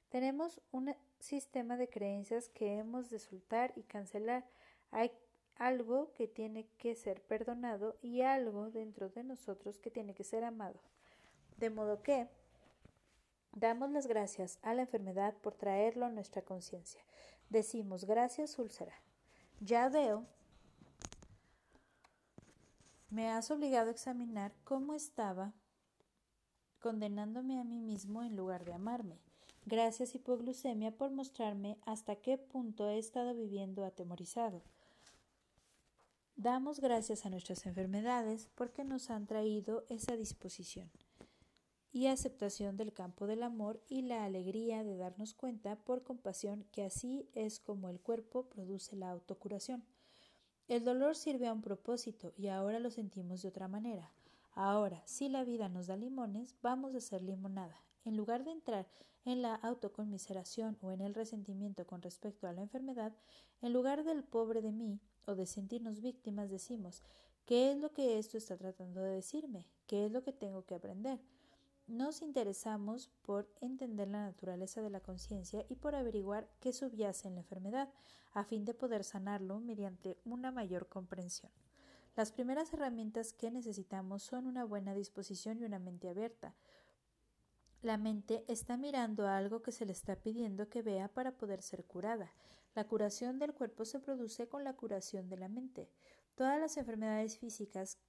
Speaker 1: Tenemos un sistema de creencias que hemos de soltar y cancelar. Hay algo que tiene que ser perdonado y algo dentro de nosotros que tiene que ser amado. De modo que damos las gracias a la enfermedad por traerlo a nuestra conciencia. Decimos gracias, úlcera. Ya veo me has obligado a examinar cómo estaba condenándome a mí mismo en lugar de amarme. Gracias hipoglucemia por mostrarme hasta qué punto he estado viviendo atemorizado. Damos gracias a nuestras enfermedades porque nos han traído esa disposición y aceptación del campo del amor y la alegría de darnos cuenta por compasión que así es como el cuerpo produce la autocuración. El dolor sirve a un propósito y ahora lo sentimos de otra manera. Ahora, si la vida nos da limones, vamos a hacer limonada. En lugar de entrar en la autoconmiseración o en el resentimiento con respecto a la enfermedad, en lugar del pobre de mí o de sentirnos víctimas, decimos ¿qué es lo que esto está tratando de decirme? ¿Qué es lo que tengo que aprender? Nos interesamos por entender la naturaleza de la conciencia y por averiguar qué subyace en la enfermedad, a fin de poder sanarlo mediante una mayor comprensión. Las primeras herramientas que necesitamos son una buena disposición y una mente abierta. La mente está mirando a algo que se le está pidiendo que vea para poder ser curada. La curación del cuerpo se produce con la curación de la mente. Todas las enfermedades físicas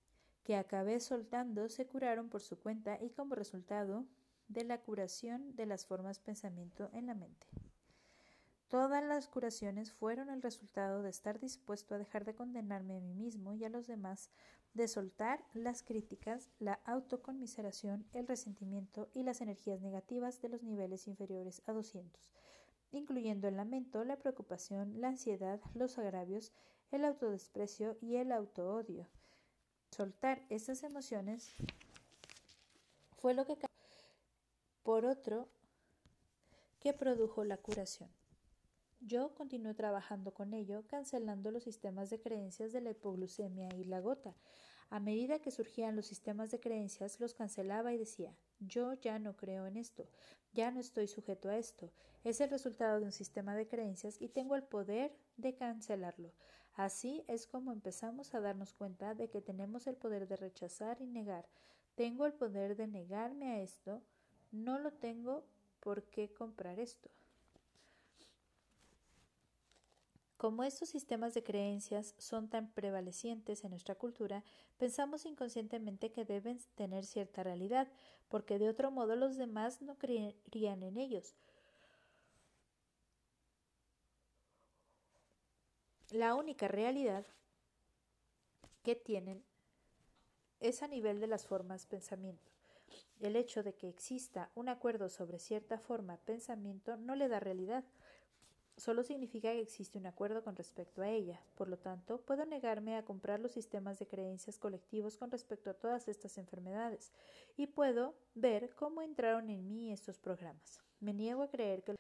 Speaker 1: que acabé soltando se curaron por su cuenta y como resultado de la curación de las formas pensamiento en la mente. Todas las curaciones fueron el resultado de estar dispuesto a dejar de condenarme a mí mismo y a los demás, de soltar las críticas, la autoconmiseración, el resentimiento y las energías negativas de los niveles inferiores a 200, incluyendo el lamento, la preocupación, la ansiedad, los agravios, el autodesprecio y el autoodio soltar esas emociones fue lo que por otro que produjo la curación. Yo continué trabajando con ello, cancelando los sistemas de creencias de la hipoglucemia y la gota. A medida que surgían los sistemas de creencias, los cancelaba y decía, yo ya no creo en esto, ya no estoy sujeto a esto. Es el resultado de un sistema de creencias y tengo el poder de cancelarlo. Así es como empezamos a darnos cuenta de que tenemos el poder de rechazar y negar. Tengo el poder de negarme a esto, no lo tengo por qué comprar esto. Como estos sistemas de creencias son tan prevalecientes en nuestra cultura, pensamos inconscientemente que deben tener cierta realidad, porque de otro modo los demás no creerían en ellos. La única realidad que tienen es a nivel de las formas pensamiento. El hecho de que exista un acuerdo sobre cierta forma pensamiento no le da realidad, solo significa que existe un acuerdo con respecto a ella. Por lo tanto, puedo negarme a comprar los sistemas de creencias colectivos con respecto a todas estas enfermedades y puedo ver cómo entraron en mí estos programas. Me niego a creer que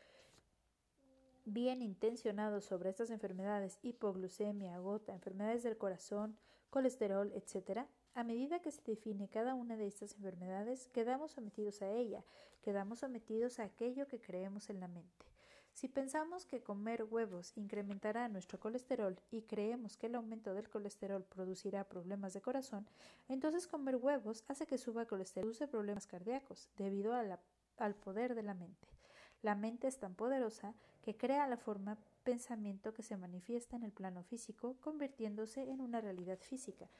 Speaker 1: bien intencionados sobre estas enfermedades, hipoglucemia, gota, enfermedades del corazón, colesterol, etc., A medida que se define cada una de estas enfermedades, quedamos sometidos a ella, quedamos sometidos a aquello que creemos en la mente. Si pensamos que comer huevos incrementará nuestro colesterol y creemos que el aumento del colesterol producirá problemas de corazón, entonces comer huevos hace que suba el colesterol y produce problemas cardíacos debido al poder de la mente. La mente es tan poderosa que crea la forma pensamiento que se manifiesta en el plano físico, convirtiéndose en una realidad física.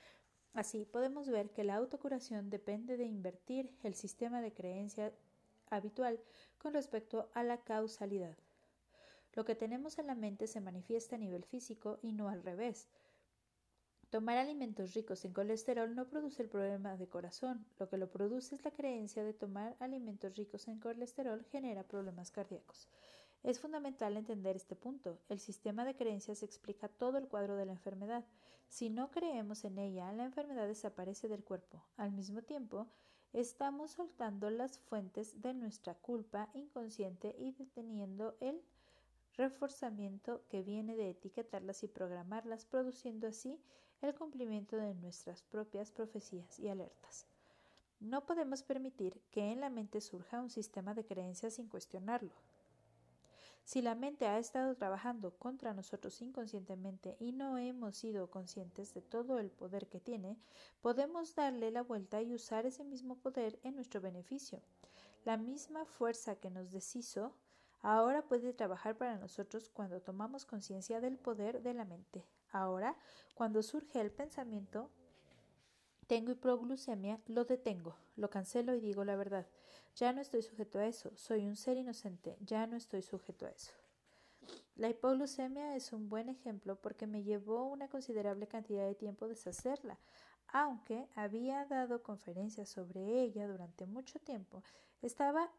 Speaker 1: Así podemos ver que la autocuración depende de invertir el sistema de creencia habitual con respecto a la causalidad. Lo que tenemos en la mente se manifiesta a nivel físico y no al revés. Tomar alimentos ricos en colesterol no produce el problema de corazón, lo que lo produce es la creencia de tomar alimentos ricos en colesterol genera problemas cardíacos. Es fundamental entender este punto. El sistema de creencias explica todo el cuadro de la enfermedad. Si no creemos en ella, la enfermedad desaparece del cuerpo. Al mismo tiempo, estamos soltando las fuentes de nuestra culpa inconsciente y deteniendo el reforzamiento que viene de etiquetarlas y programarlas, produciendo así el cumplimiento de nuestras propias profecías y alertas. No podemos permitir que en la mente surja un sistema de creencias sin cuestionarlo. Si la mente ha estado trabajando contra nosotros inconscientemente y no hemos sido conscientes de todo el poder que tiene, podemos darle la vuelta y usar ese mismo poder en nuestro beneficio. La misma fuerza que nos deshizo Ahora puede trabajar para nosotros cuando tomamos conciencia del poder de la mente. Ahora, cuando surge el pensamiento, tengo hiproglucemia, lo detengo, lo cancelo y digo la verdad. Ya no estoy sujeto a eso, soy un ser inocente, ya no estoy sujeto a eso. La hipoglucemia es un buen ejemplo porque me llevó una considerable cantidad de tiempo deshacerla. Aunque había dado conferencias sobre ella durante mucho tiempo, estaba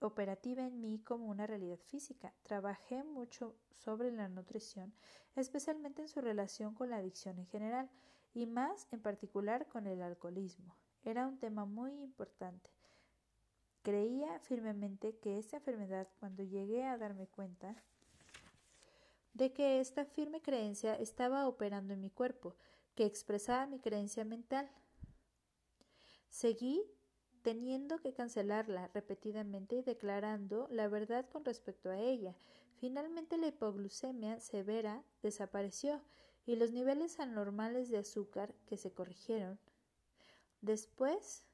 Speaker 1: operativa en mí como una realidad física. Trabajé mucho sobre la nutrición, especialmente en su relación con la adicción en general y más en particular con el alcoholismo. Era un tema muy importante. Creía firmemente que esta enfermedad, cuando llegué a darme cuenta de que esta firme creencia estaba operando en mi cuerpo, que expresaba mi creencia mental, seguí teniendo que cancelarla repetidamente y declarando la verdad con respecto a ella. Finalmente la hipoglucemia severa desapareció y los niveles anormales de azúcar que se corrigieron. Después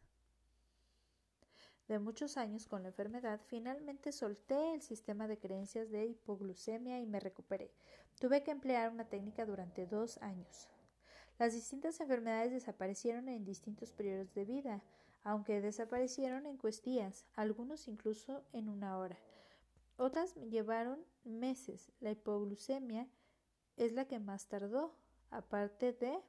Speaker 1: de muchos años con la enfermedad, finalmente solté el sistema de creencias de hipoglucemia y me recuperé. Tuve que emplear una técnica durante dos años. Las distintas enfermedades desaparecieron en distintos periodos de vida aunque desaparecieron en días, algunos incluso en una hora. Otras llevaron meses. La hipoglucemia es la que más tardó, aparte de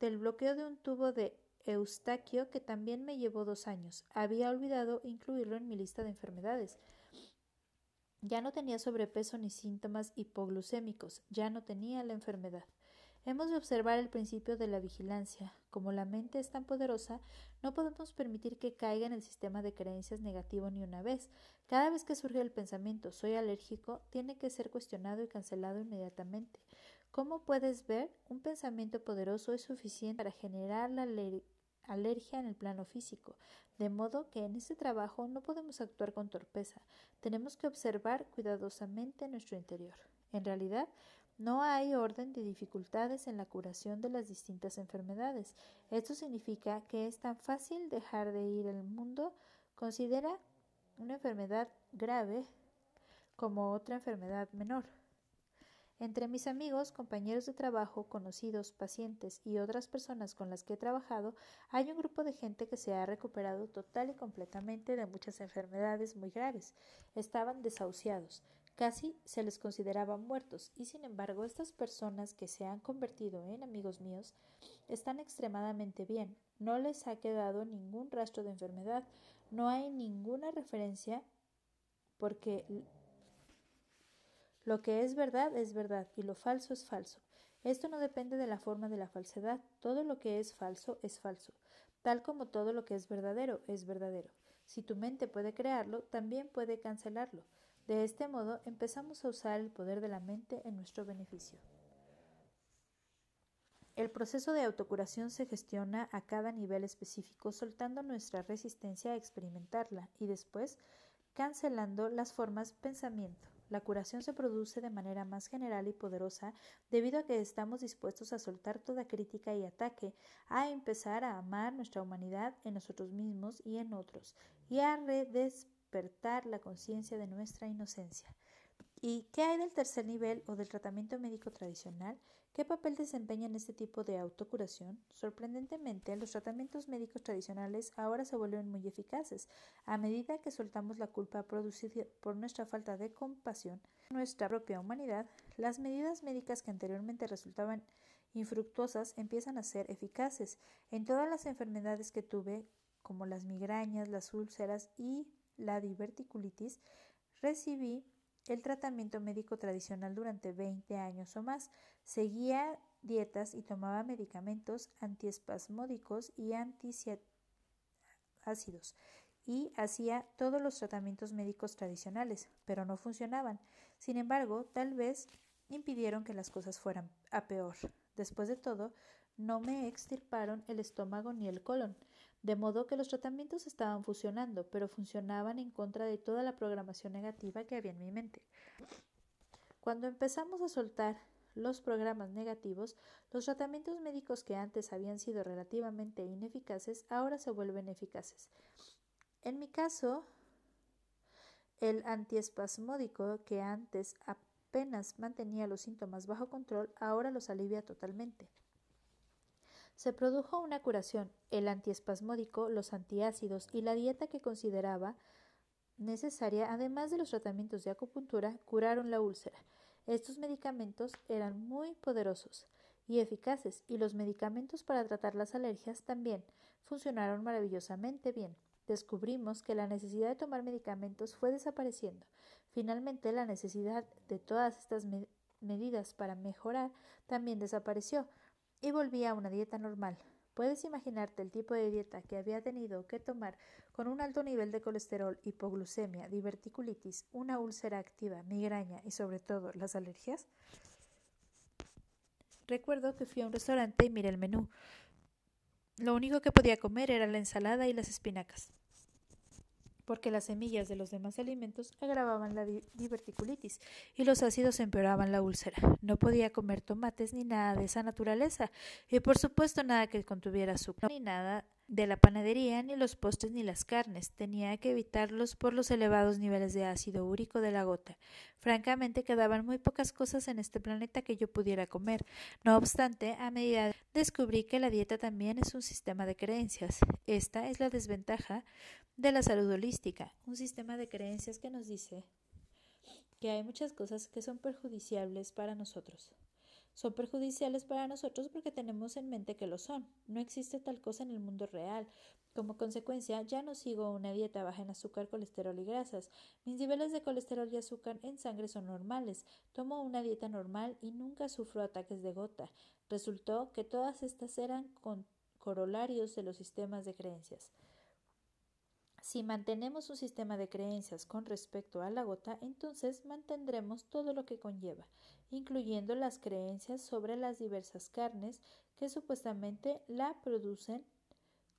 Speaker 1: del bloqueo de un tubo de Eustaquio que también me llevó dos años. Había olvidado incluirlo en mi lista de enfermedades. Ya no tenía sobrepeso ni síntomas hipoglucémicos, ya no tenía la enfermedad. Hemos de observar el principio de la vigilancia. Como la mente es tan poderosa, no podemos permitir que caiga en el sistema de creencias negativo ni una vez. Cada vez que surge el pensamiento soy alérgico, tiene que ser cuestionado y cancelado inmediatamente. Como puedes ver, un pensamiento poderoso es suficiente para generar la alergia en el plano físico, de modo que en ese trabajo no podemos actuar con torpeza, tenemos que observar cuidadosamente nuestro interior. En realidad, no hay orden de dificultades en la curación de las distintas enfermedades. Esto significa que es tan fácil dejar de ir al mundo. Considera una enfermedad grave como otra enfermedad menor. Entre mis amigos, compañeros de trabajo, conocidos, pacientes y otras personas con las que he trabajado, hay un grupo de gente que se ha recuperado total y completamente de muchas enfermedades muy graves. Estaban desahuciados, Casi se les consideraba muertos y sin embargo estas personas que se han convertido en amigos míos están extremadamente bien. No les ha quedado ningún rastro de enfermedad, no hay ninguna referencia porque lo que es verdad es verdad y lo falso es falso. Esto no depende de la forma de la falsedad. Todo lo que es falso es falso, tal como todo lo que es verdadero es verdadero. Si tu mente puede crearlo, también puede cancelarlo. De este modo empezamos a usar el poder de la mente en nuestro beneficio. El proceso de autocuración se gestiona a cada nivel específico, soltando nuestra resistencia a experimentarla y después cancelando las formas pensamiento. La curación se produce de manera más general y poderosa debido a que estamos dispuestos a soltar toda crítica y ataque, a empezar a amar nuestra humanidad en nosotros mismos y en otros, y a redespertar la conciencia de nuestra inocencia. ¿Y qué hay del tercer nivel o del tratamiento médico tradicional? ¿Qué papel desempeña en este tipo de autocuración? Sorprendentemente, los tratamientos médicos tradicionales ahora se vuelven muy eficaces a medida que soltamos la culpa producida por nuestra falta de compasión, nuestra propia humanidad, las medidas médicas que anteriormente resultaban infructuosas empiezan a ser eficaces. En todas las enfermedades que tuve, como las migrañas, las úlceras y la diverticulitis, recibí el tratamiento médico tradicional durante 20 años o más. Seguía dietas y tomaba medicamentos antiespasmódicos y antiácidos y hacía todos los tratamientos médicos tradicionales, pero no funcionaban. Sin embargo, tal vez impidieron que las cosas fueran a peor. Después de todo, no me extirparon el estómago ni el colon, de modo que los tratamientos estaban funcionando, pero funcionaban en contra de toda la programación negativa que había en mi mente. Cuando empezamos a soltar los programas negativos, los tratamientos médicos que antes habían sido relativamente ineficaces ahora se vuelven eficaces. En mi caso, el antiespasmódico que antes apenas mantenía los síntomas bajo control ahora los alivia totalmente se produjo una curación. El antiespasmódico, los antiácidos y la dieta que consideraba necesaria, además de los tratamientos de acupuntura, curaron la úlcera. Estos medicamentos eran muy poderosos y eficaces, y los medicamentos para tratar las alergias también funcionaron maravillosamente bien. Descubrimos que la necesidad de tomar medicamentos fue desapareciendo. Finalmente, la necesidad de todas estas medidas para mejorar también desapareció y volví a una dieta normal. Puedes imaginarte el tipo de dieta que había tenido que tomar con un alto nivel de colesterol, hipoglucemia, diverticulitis, una úlcera activa, migraña y sobre todo las alergias. Recuerdo que fui a un restaurante y miré el menú. Lo único que podía comer era la ensalada y las espinacas porque las semillas de los demás alimentos agravaban la diverticulitis y los ácidos empeoraban la úlcera. No podía comer tomates ni nada de esa naturaleza, y por supuesto nada que contuviera azúcar, ni nada de la panadería, ni los postres ni las carnes. Tenía que evitarlos por los elevados niveles de ácido úrico de la gota. Francamente quedaban muy pocas cosas en este planeta que yo pudiera comer. No obstante, a medida descubrí que la dieta también es un sistema de creencias. Esta es la desventaja de la salud holística, un sistema de creencias que nos dice que hay muchas cosas que son perjudiciables para nosotros. Son perjudiciales para nosotros porque tenemos en mente que lo son. No existe tal cosa en el mundo real. Como consecuencia, ya no sigo una dieta baja en azúcar, colesterol y grasas. Mis niveles de colesterol y azúcar en sangre son normales. Tomo una dieta normal y nunca sufro ataques de gota. Resultó que todas estas eran corolarios de los sistemas de creencias. Si mantenemos un sistema de creencias con respecto a la gota, entonces mantendremos todo lo que conlleva, incluyendo las creencias sobre las diversas carnes que supuestamente la producen,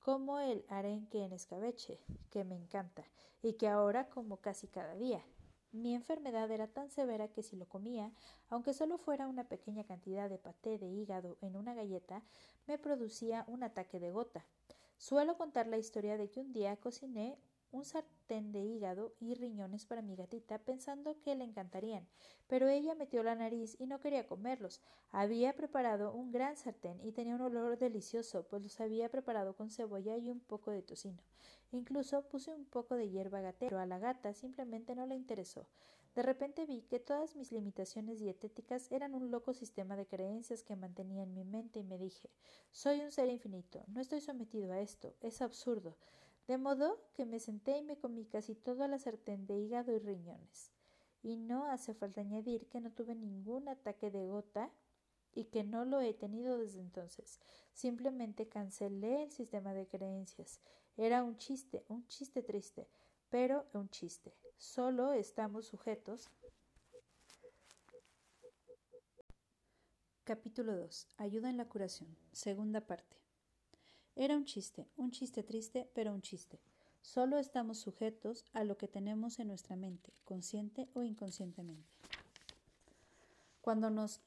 Speaker 1: como el arenque en escabeche, que me encanta, y que ahora como casi cada día. Mi enfermedad era tan severa que si lo comía, aunque solo fuera una pequeña cantidad de paté de hígado en una galleta, me producía un ataque de gota. Suelo contar la historia de que un día cociné un sartén de hígado y riñones para mi gatita pensando que le encantarían, pero ella metió la nariz y no quería comerlos. Había preparado un gran sartén y tenía un olor delicioso, pues los había preparado con cebolla y un poco de tocino. Incluso puse un poco de hierba gatera, pero a la gata simplemente no le interesó. De repente vi que todas mis limitaciones dietéticas eran un loco sistema de creencias que mantenía en mi mente y me dije Soy un ser infinito, no estoy sometido a esto, es absurdo. De modo que me senté y me comí casi todo la sartén de hígado y riñones. Y no hace falta añadir que no tuve ningún ataque de gota y que no lo he tenido desde entonces. Simplemente cancelé el sistema de creencias. Era un chiste, un chiste triste, pero un chiste. Solo estamos sujetos Capítulo 2. Ayuda en la curación. Segunda parte. Era un chiste, un chiste triste, pero un chiste. Solo estamos sujetos a lo que tenemos en nuestra mente, consciente o inconscientemente. Cuando nos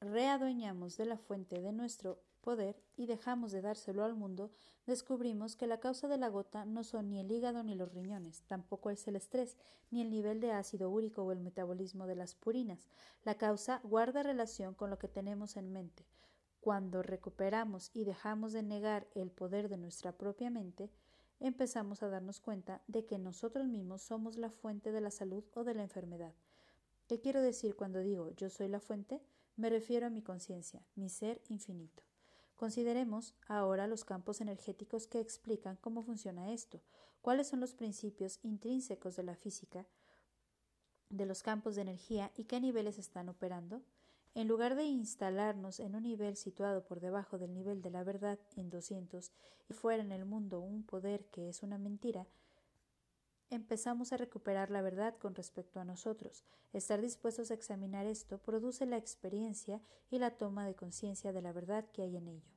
Speaker 1: readueñamos de la fuente de nuestro poder y dejamos de dárselo al mundo, descubrimos que la causa de la gota no son ni el hígado ni los riñones, tampoco es el estrés, ni el nivel de ácido úrico o el metabolismo de las purinas. La causa guarda relación con lo que tenemos en mente. Cuando recuperamos y dejamos de negar el poder de nuestra propia mente, empezamos a darnos cuenta de que nosotros mismos somos la fuente de la salud o de la enfermedad. ¿Qué quiero decir cuando digo yo soy la fuente? Me refiero a mi conciencia, mi ser infinito. Consideremos ahora los campos energéticos que explican cómo funciona esto, cuáles son los principios intrínsecos de la física de los campos de energía y qué niveles están operando. En lugar de instalarnos en un nivel situado por debajo del nivel de la verdad en 200 y fuera en el mundo un poder que es una mentira, empezamos a recuperar la verdad con respecto a nosotros. Estar dispuestos a examinar esto produce la experiencia y la toma de conciencia de la verdad que hay en ello.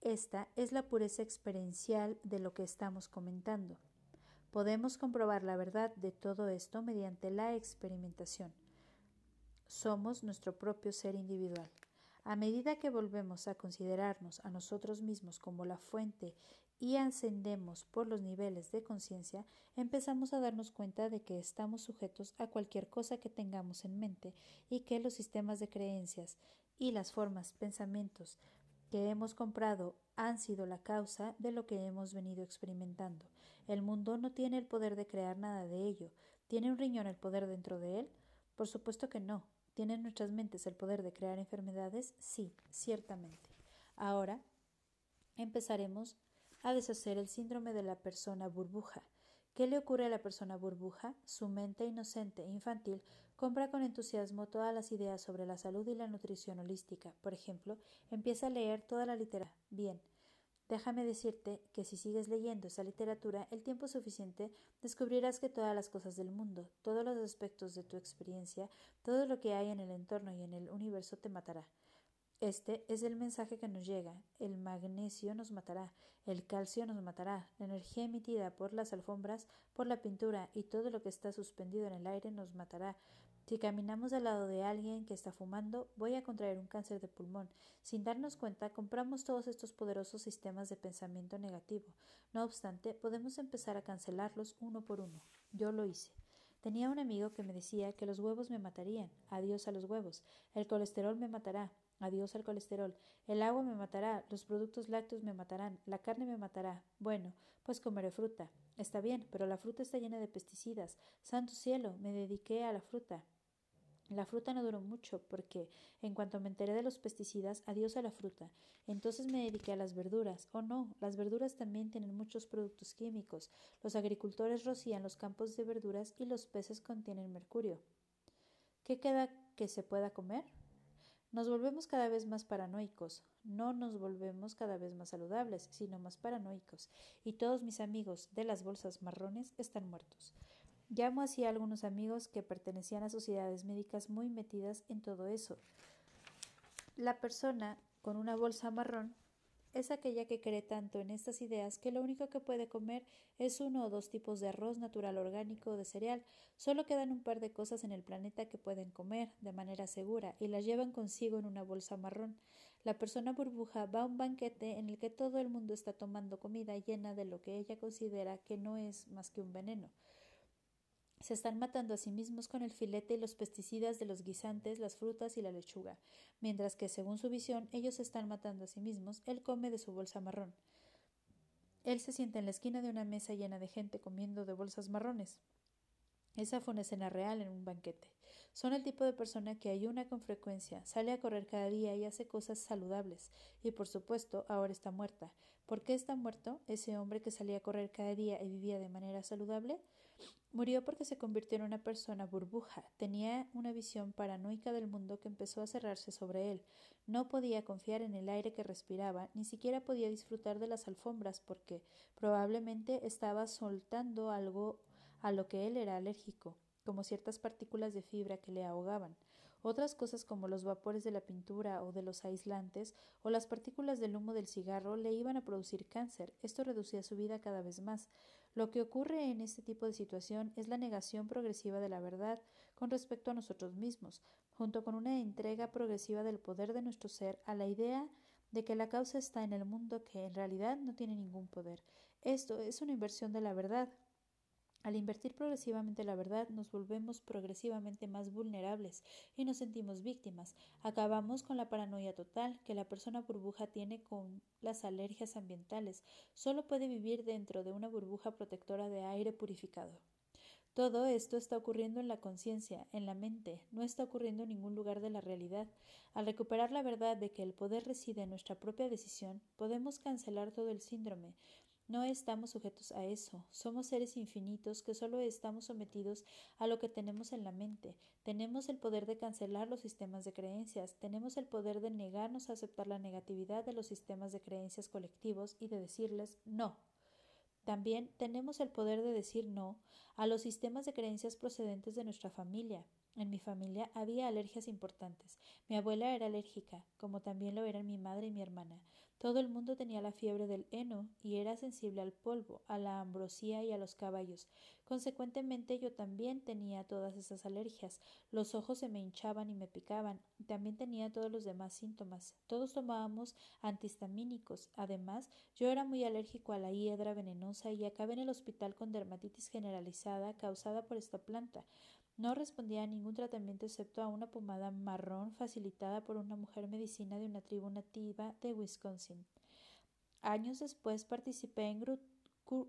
Speaker 1: Esta es la pureza experiencial de lo que estamos comentando. Podemos comprobar la verdad de todo esto mediante la experimentación. Somos nuestro propio ser individual. A medida que volvemos a considerarnos a nosotros mismos como la fuente y ascendemos por los niveles de conciencia, empezamos a darnos cuenta de que estamos sujetos a cualquier cosa que tengamos en mente y que los sistemas de creencias y las formas, pensamientos que hemos comprado han sido la causa de lo que hemos venido experimentando. El mundo no tiene el poder de crear nada de ello. ¿Tiene un riñón el poder dentro de él? Por supuesto que no. ¿Tienen nuestras mentes el poder de crear enfermedades? Sí, ciertamente. Ahora empezaremos a deshacer el síndrome de la persona burbuja. ¿Qué le ocurre a la persona burbuja? Su mente inocente e infantil compra con entusiasmo todas las ideas sobre la salud y la nutrición holística. Por ejemplo, empieza a leer toda la literatura. Bien, déjame decirte que si sigues leyendo esa literatura el tiempo suficiente, descubrirás que todas las cosas del mundo, todos los aspectos de tu experiencia, todo lo que hay en el entorno y en el universo te matará. Este es el mensaje que nos llega. El magnesio nos matará, el calcio nos matará, la energía emitida por las alfombras, por la pintura y todo lo que está suspendido en el aire nos matará. Si caminamos al lado de alguien que está fumando, voy a contraer un cáncer de pulmón. Sin darnos cuenta, compramos todos estos poderosos sistemas de pensamiento negativo. No obstante, podemos empezar a cancelarlos uno por uno. Yo lo hice. Tenía un amigo que me decía que los huevos me matarían. Adiós a los huevos. El colesterol me matará. Adiós al colesterol. El agua me matará, los productos lácteos me matarán, la carne me matará. Bueno, pues comeré fruta. Está bien, pero la fruta está llena de pesticidas. Santo cielo, me dediqué a la fruta. La fruta no duró mucho porque, en cuanto me enteré de los pesticidas, adiós a la fruta. Entonces me dediqué a las verduras. Oh no, las verduras también tienen muchos productos químicos. Los agricultores rocían los campos de verduras y los peces contienen mercurio. ¿Qué queda que se pueda comer? Nos volvemos cada vez más paranoicos, no nos volvemos cada vez más saludables, sino más paranoicos, y todos mis amigos de las bolsas marrones están muertos. Llamo así a algunos amigos que pertenecían a sociedades médicas muy metidas en todo eso. La persona con una bolsa marrón es aquella que cree tanto en estas ideas que lo único que puede comer es uno o dos tipos de arroz natural orgánico o de cereal. Solo quedan un par de cosas en el planeta que pueden comer de manera segura y las llevan consigo en una bolsa marrón. La persona burbuja va a un banquete en el que todo el mundo está tomando comida llena de lo que ella considera que no es más que un veneno. Se están matando a sí mismos con el filete y los pesticidas de los guisantes, las frutas y la lechuga, mientras que, según su visión, ellos se están matando a sí mismos, él come de su bolsa marrón. Él se sienta en la esquina de una mesa llena de gente comiendo de bolsas marrones. Esa fue una escena real en un banquete. Son el tipo de persona que ayuna con frecuencia, sale a correr cada día y hace cosas saludables. Y por supuesto, ahora está muerta. ¿Por qué está muerto ese hombre que salía a correr cada día y vivía de manera saludable? Murió porque se convirtió en una persona burbuja. Tenía una visión paranoica del mundo que empezó a cerrarse sobre él. No podía confiar en el aire que respiraba, ni siquiera podía disfrutar de las alfombras porque probablemente estaba soltando algo a lo que él era alérgico, como ciertas partículas de fibra que le ahogaban. Otras cosas como los vapores de la pintura o de los aislantes o las partículas del humo del cigarro le iban a producir cáncer. Esto reducía su vida cada vez más. Lo que ocurre en este tipo de situación es la negación progresiva de la verdad con respecto a nosotros mismos, junto con una entrega progresiva del poder de nuestro ser a la idea de que la causa está en el mundo que en realidad no tiene ningún poder. Esto es una inversión de la verdad, al invertir progresivamente la verdad, nos volvemos progresivamente más vulnerables y nos sentimos víctimas. Acabamos con la paranoia total que la persona burbuja tiene con las alergias ambientales. Solo puede vivir dentro de una burbuja protectora de aire purificado. Todo esto está ocurriendo en la conciencia, en la mente, no está ocurriendo en ningún lugar de la realidad. Al recuperar la verdad de que el poder reside en nuestra propia decisión, podemos cancelar todo el síndrome, no estamos sujetos a eso. Somos seres infinitos que solo estamos sometidos a lo que tenemos en la mente. Tenemos el poder de cancelar los sistemas de creencias. Tenemos el poder de negarnos a aceptar la negatividad de los sistemas de creencias colectivos y de decirles no. También tenemos el poder de decir no a los sistemas de creencias procedentes de nuestra familia. En mi familia había alergias importantes. Mi abuela era alérgica, como también lo eran mi madre y mi hermana. Todo el mundo tenía la fiebre del heno y era sensible al polvo, a la ambrosía y a los caballos. Consecuentemente yo también tenía todas esas alergias. Los ojos se me hinchaban y me picaban. También tenía todos los demás síntomas. Todos tomábamos antihistamínicos. Además, yo era muy alérgico a la hiedra venenosa y acabé en el hospital con dermatitis generalizada causada por esta planta. No respondía a ningún tratamiento excepto a una pomada marrón facilitada por una mujer medicina de una tribu nativa de Wisconsin. Años después participé en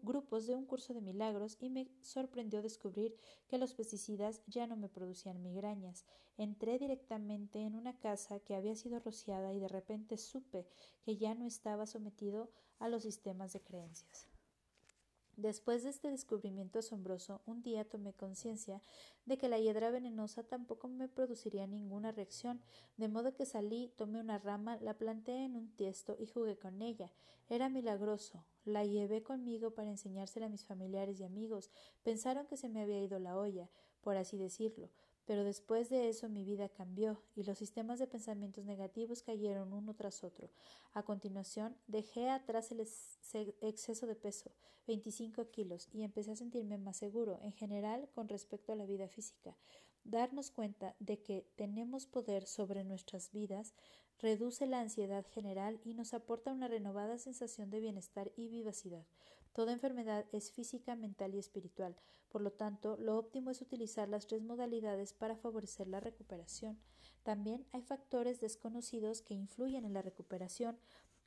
Speaker 1: grupos de un curso de milagros y me sorprendió descubrir que los pesticidas ya no me producían migrañas. Entré directamente en una casa que había sido rociada y de repente supe que ya no estaba sometido a los sistemas de creencias. Después de este descubrimiento asombroso, un día tomé conciencia de que la hiedra venenosa tampoco me produciría ninguna reacción, de modo que salí, tomé una rama, la planté en un tiesto y jugué con ella. Era milagroso. La llevé conmigo para enseñársela a mis familiares y amigos. Pensaron que se me había ido la olla, por así decirlo. Pero después de eso mi vida cambió y los sistemas de pensamientos negativos cayeron uno tras otro. A continuación dejé atrás el exceso de peso, 25 kilos, y empecé a sentirme más seguro, en general, con respecto a la vida física. Darnos cuenta de que tenemos poder sobre nuestras vidas reduce la ansiedad general y nos aporta una renovada sensación de bienestar y vivacidad. Toda enfermedad es física, mental y espiritual. Por lo tanto, lo óptimo es utilizar las tres modalidades para favorecer la recuperación. También hay factores desconocidos que influyen en la recuperación,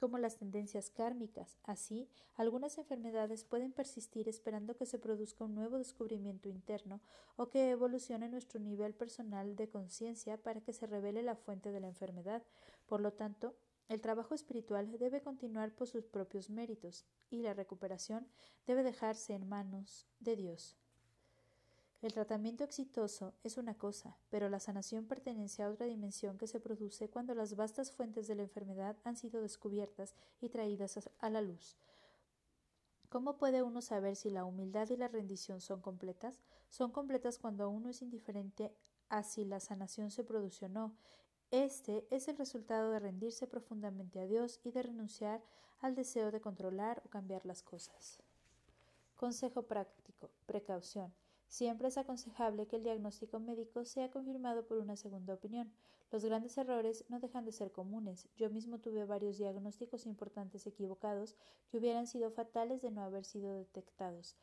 Speaker 1: como las tendencias kármicas. Así, algunas enfermedades pueden persistir esperando que se produzca un nuevo descubrimiento interno o que evolucione nuestro nivel personal de conciencia para que se revele la fuente de la enfermedad. Por lo tanto, el trabajo espiritual debe continuar por sus propios méritos y la recuperación debe dejarse en manos de Dios. El tratamiento exitoso es una cosa, pero la sanación pertenece a otra dimensión que se produce cuando las vastas fuentes de la enfermedad han sido descubiertas y traídas a la luz. ¿Cómo puede uno saber si la humildad y la rendición son completas? Son completas cuando uno es indiferente a si la sanación se produce o no, este es el resultado de rendirse profundamente a Dios y de renunciar al deseo de controlar o cambiar las cosas. Consejo práctico. Precaución. Siempre es aconsejable que el diagnóstico médico sea confirmado por una segunda opinión. Los grandes errores no dejan de ser comunes. Yo mismo tuve varios diagnósticos importantes equivocados que hubieran sido fatales de no haber sido detectados.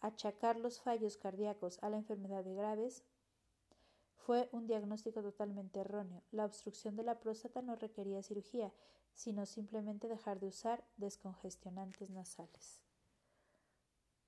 Speaker 1: Achacar los fallos cardíacos a la enfermedad de graves fue un diagnóstico totalmente erróneo. La obstrucción de la próstata no requería cirugía, sino simplemente dejar de usar descongestionantes nasales.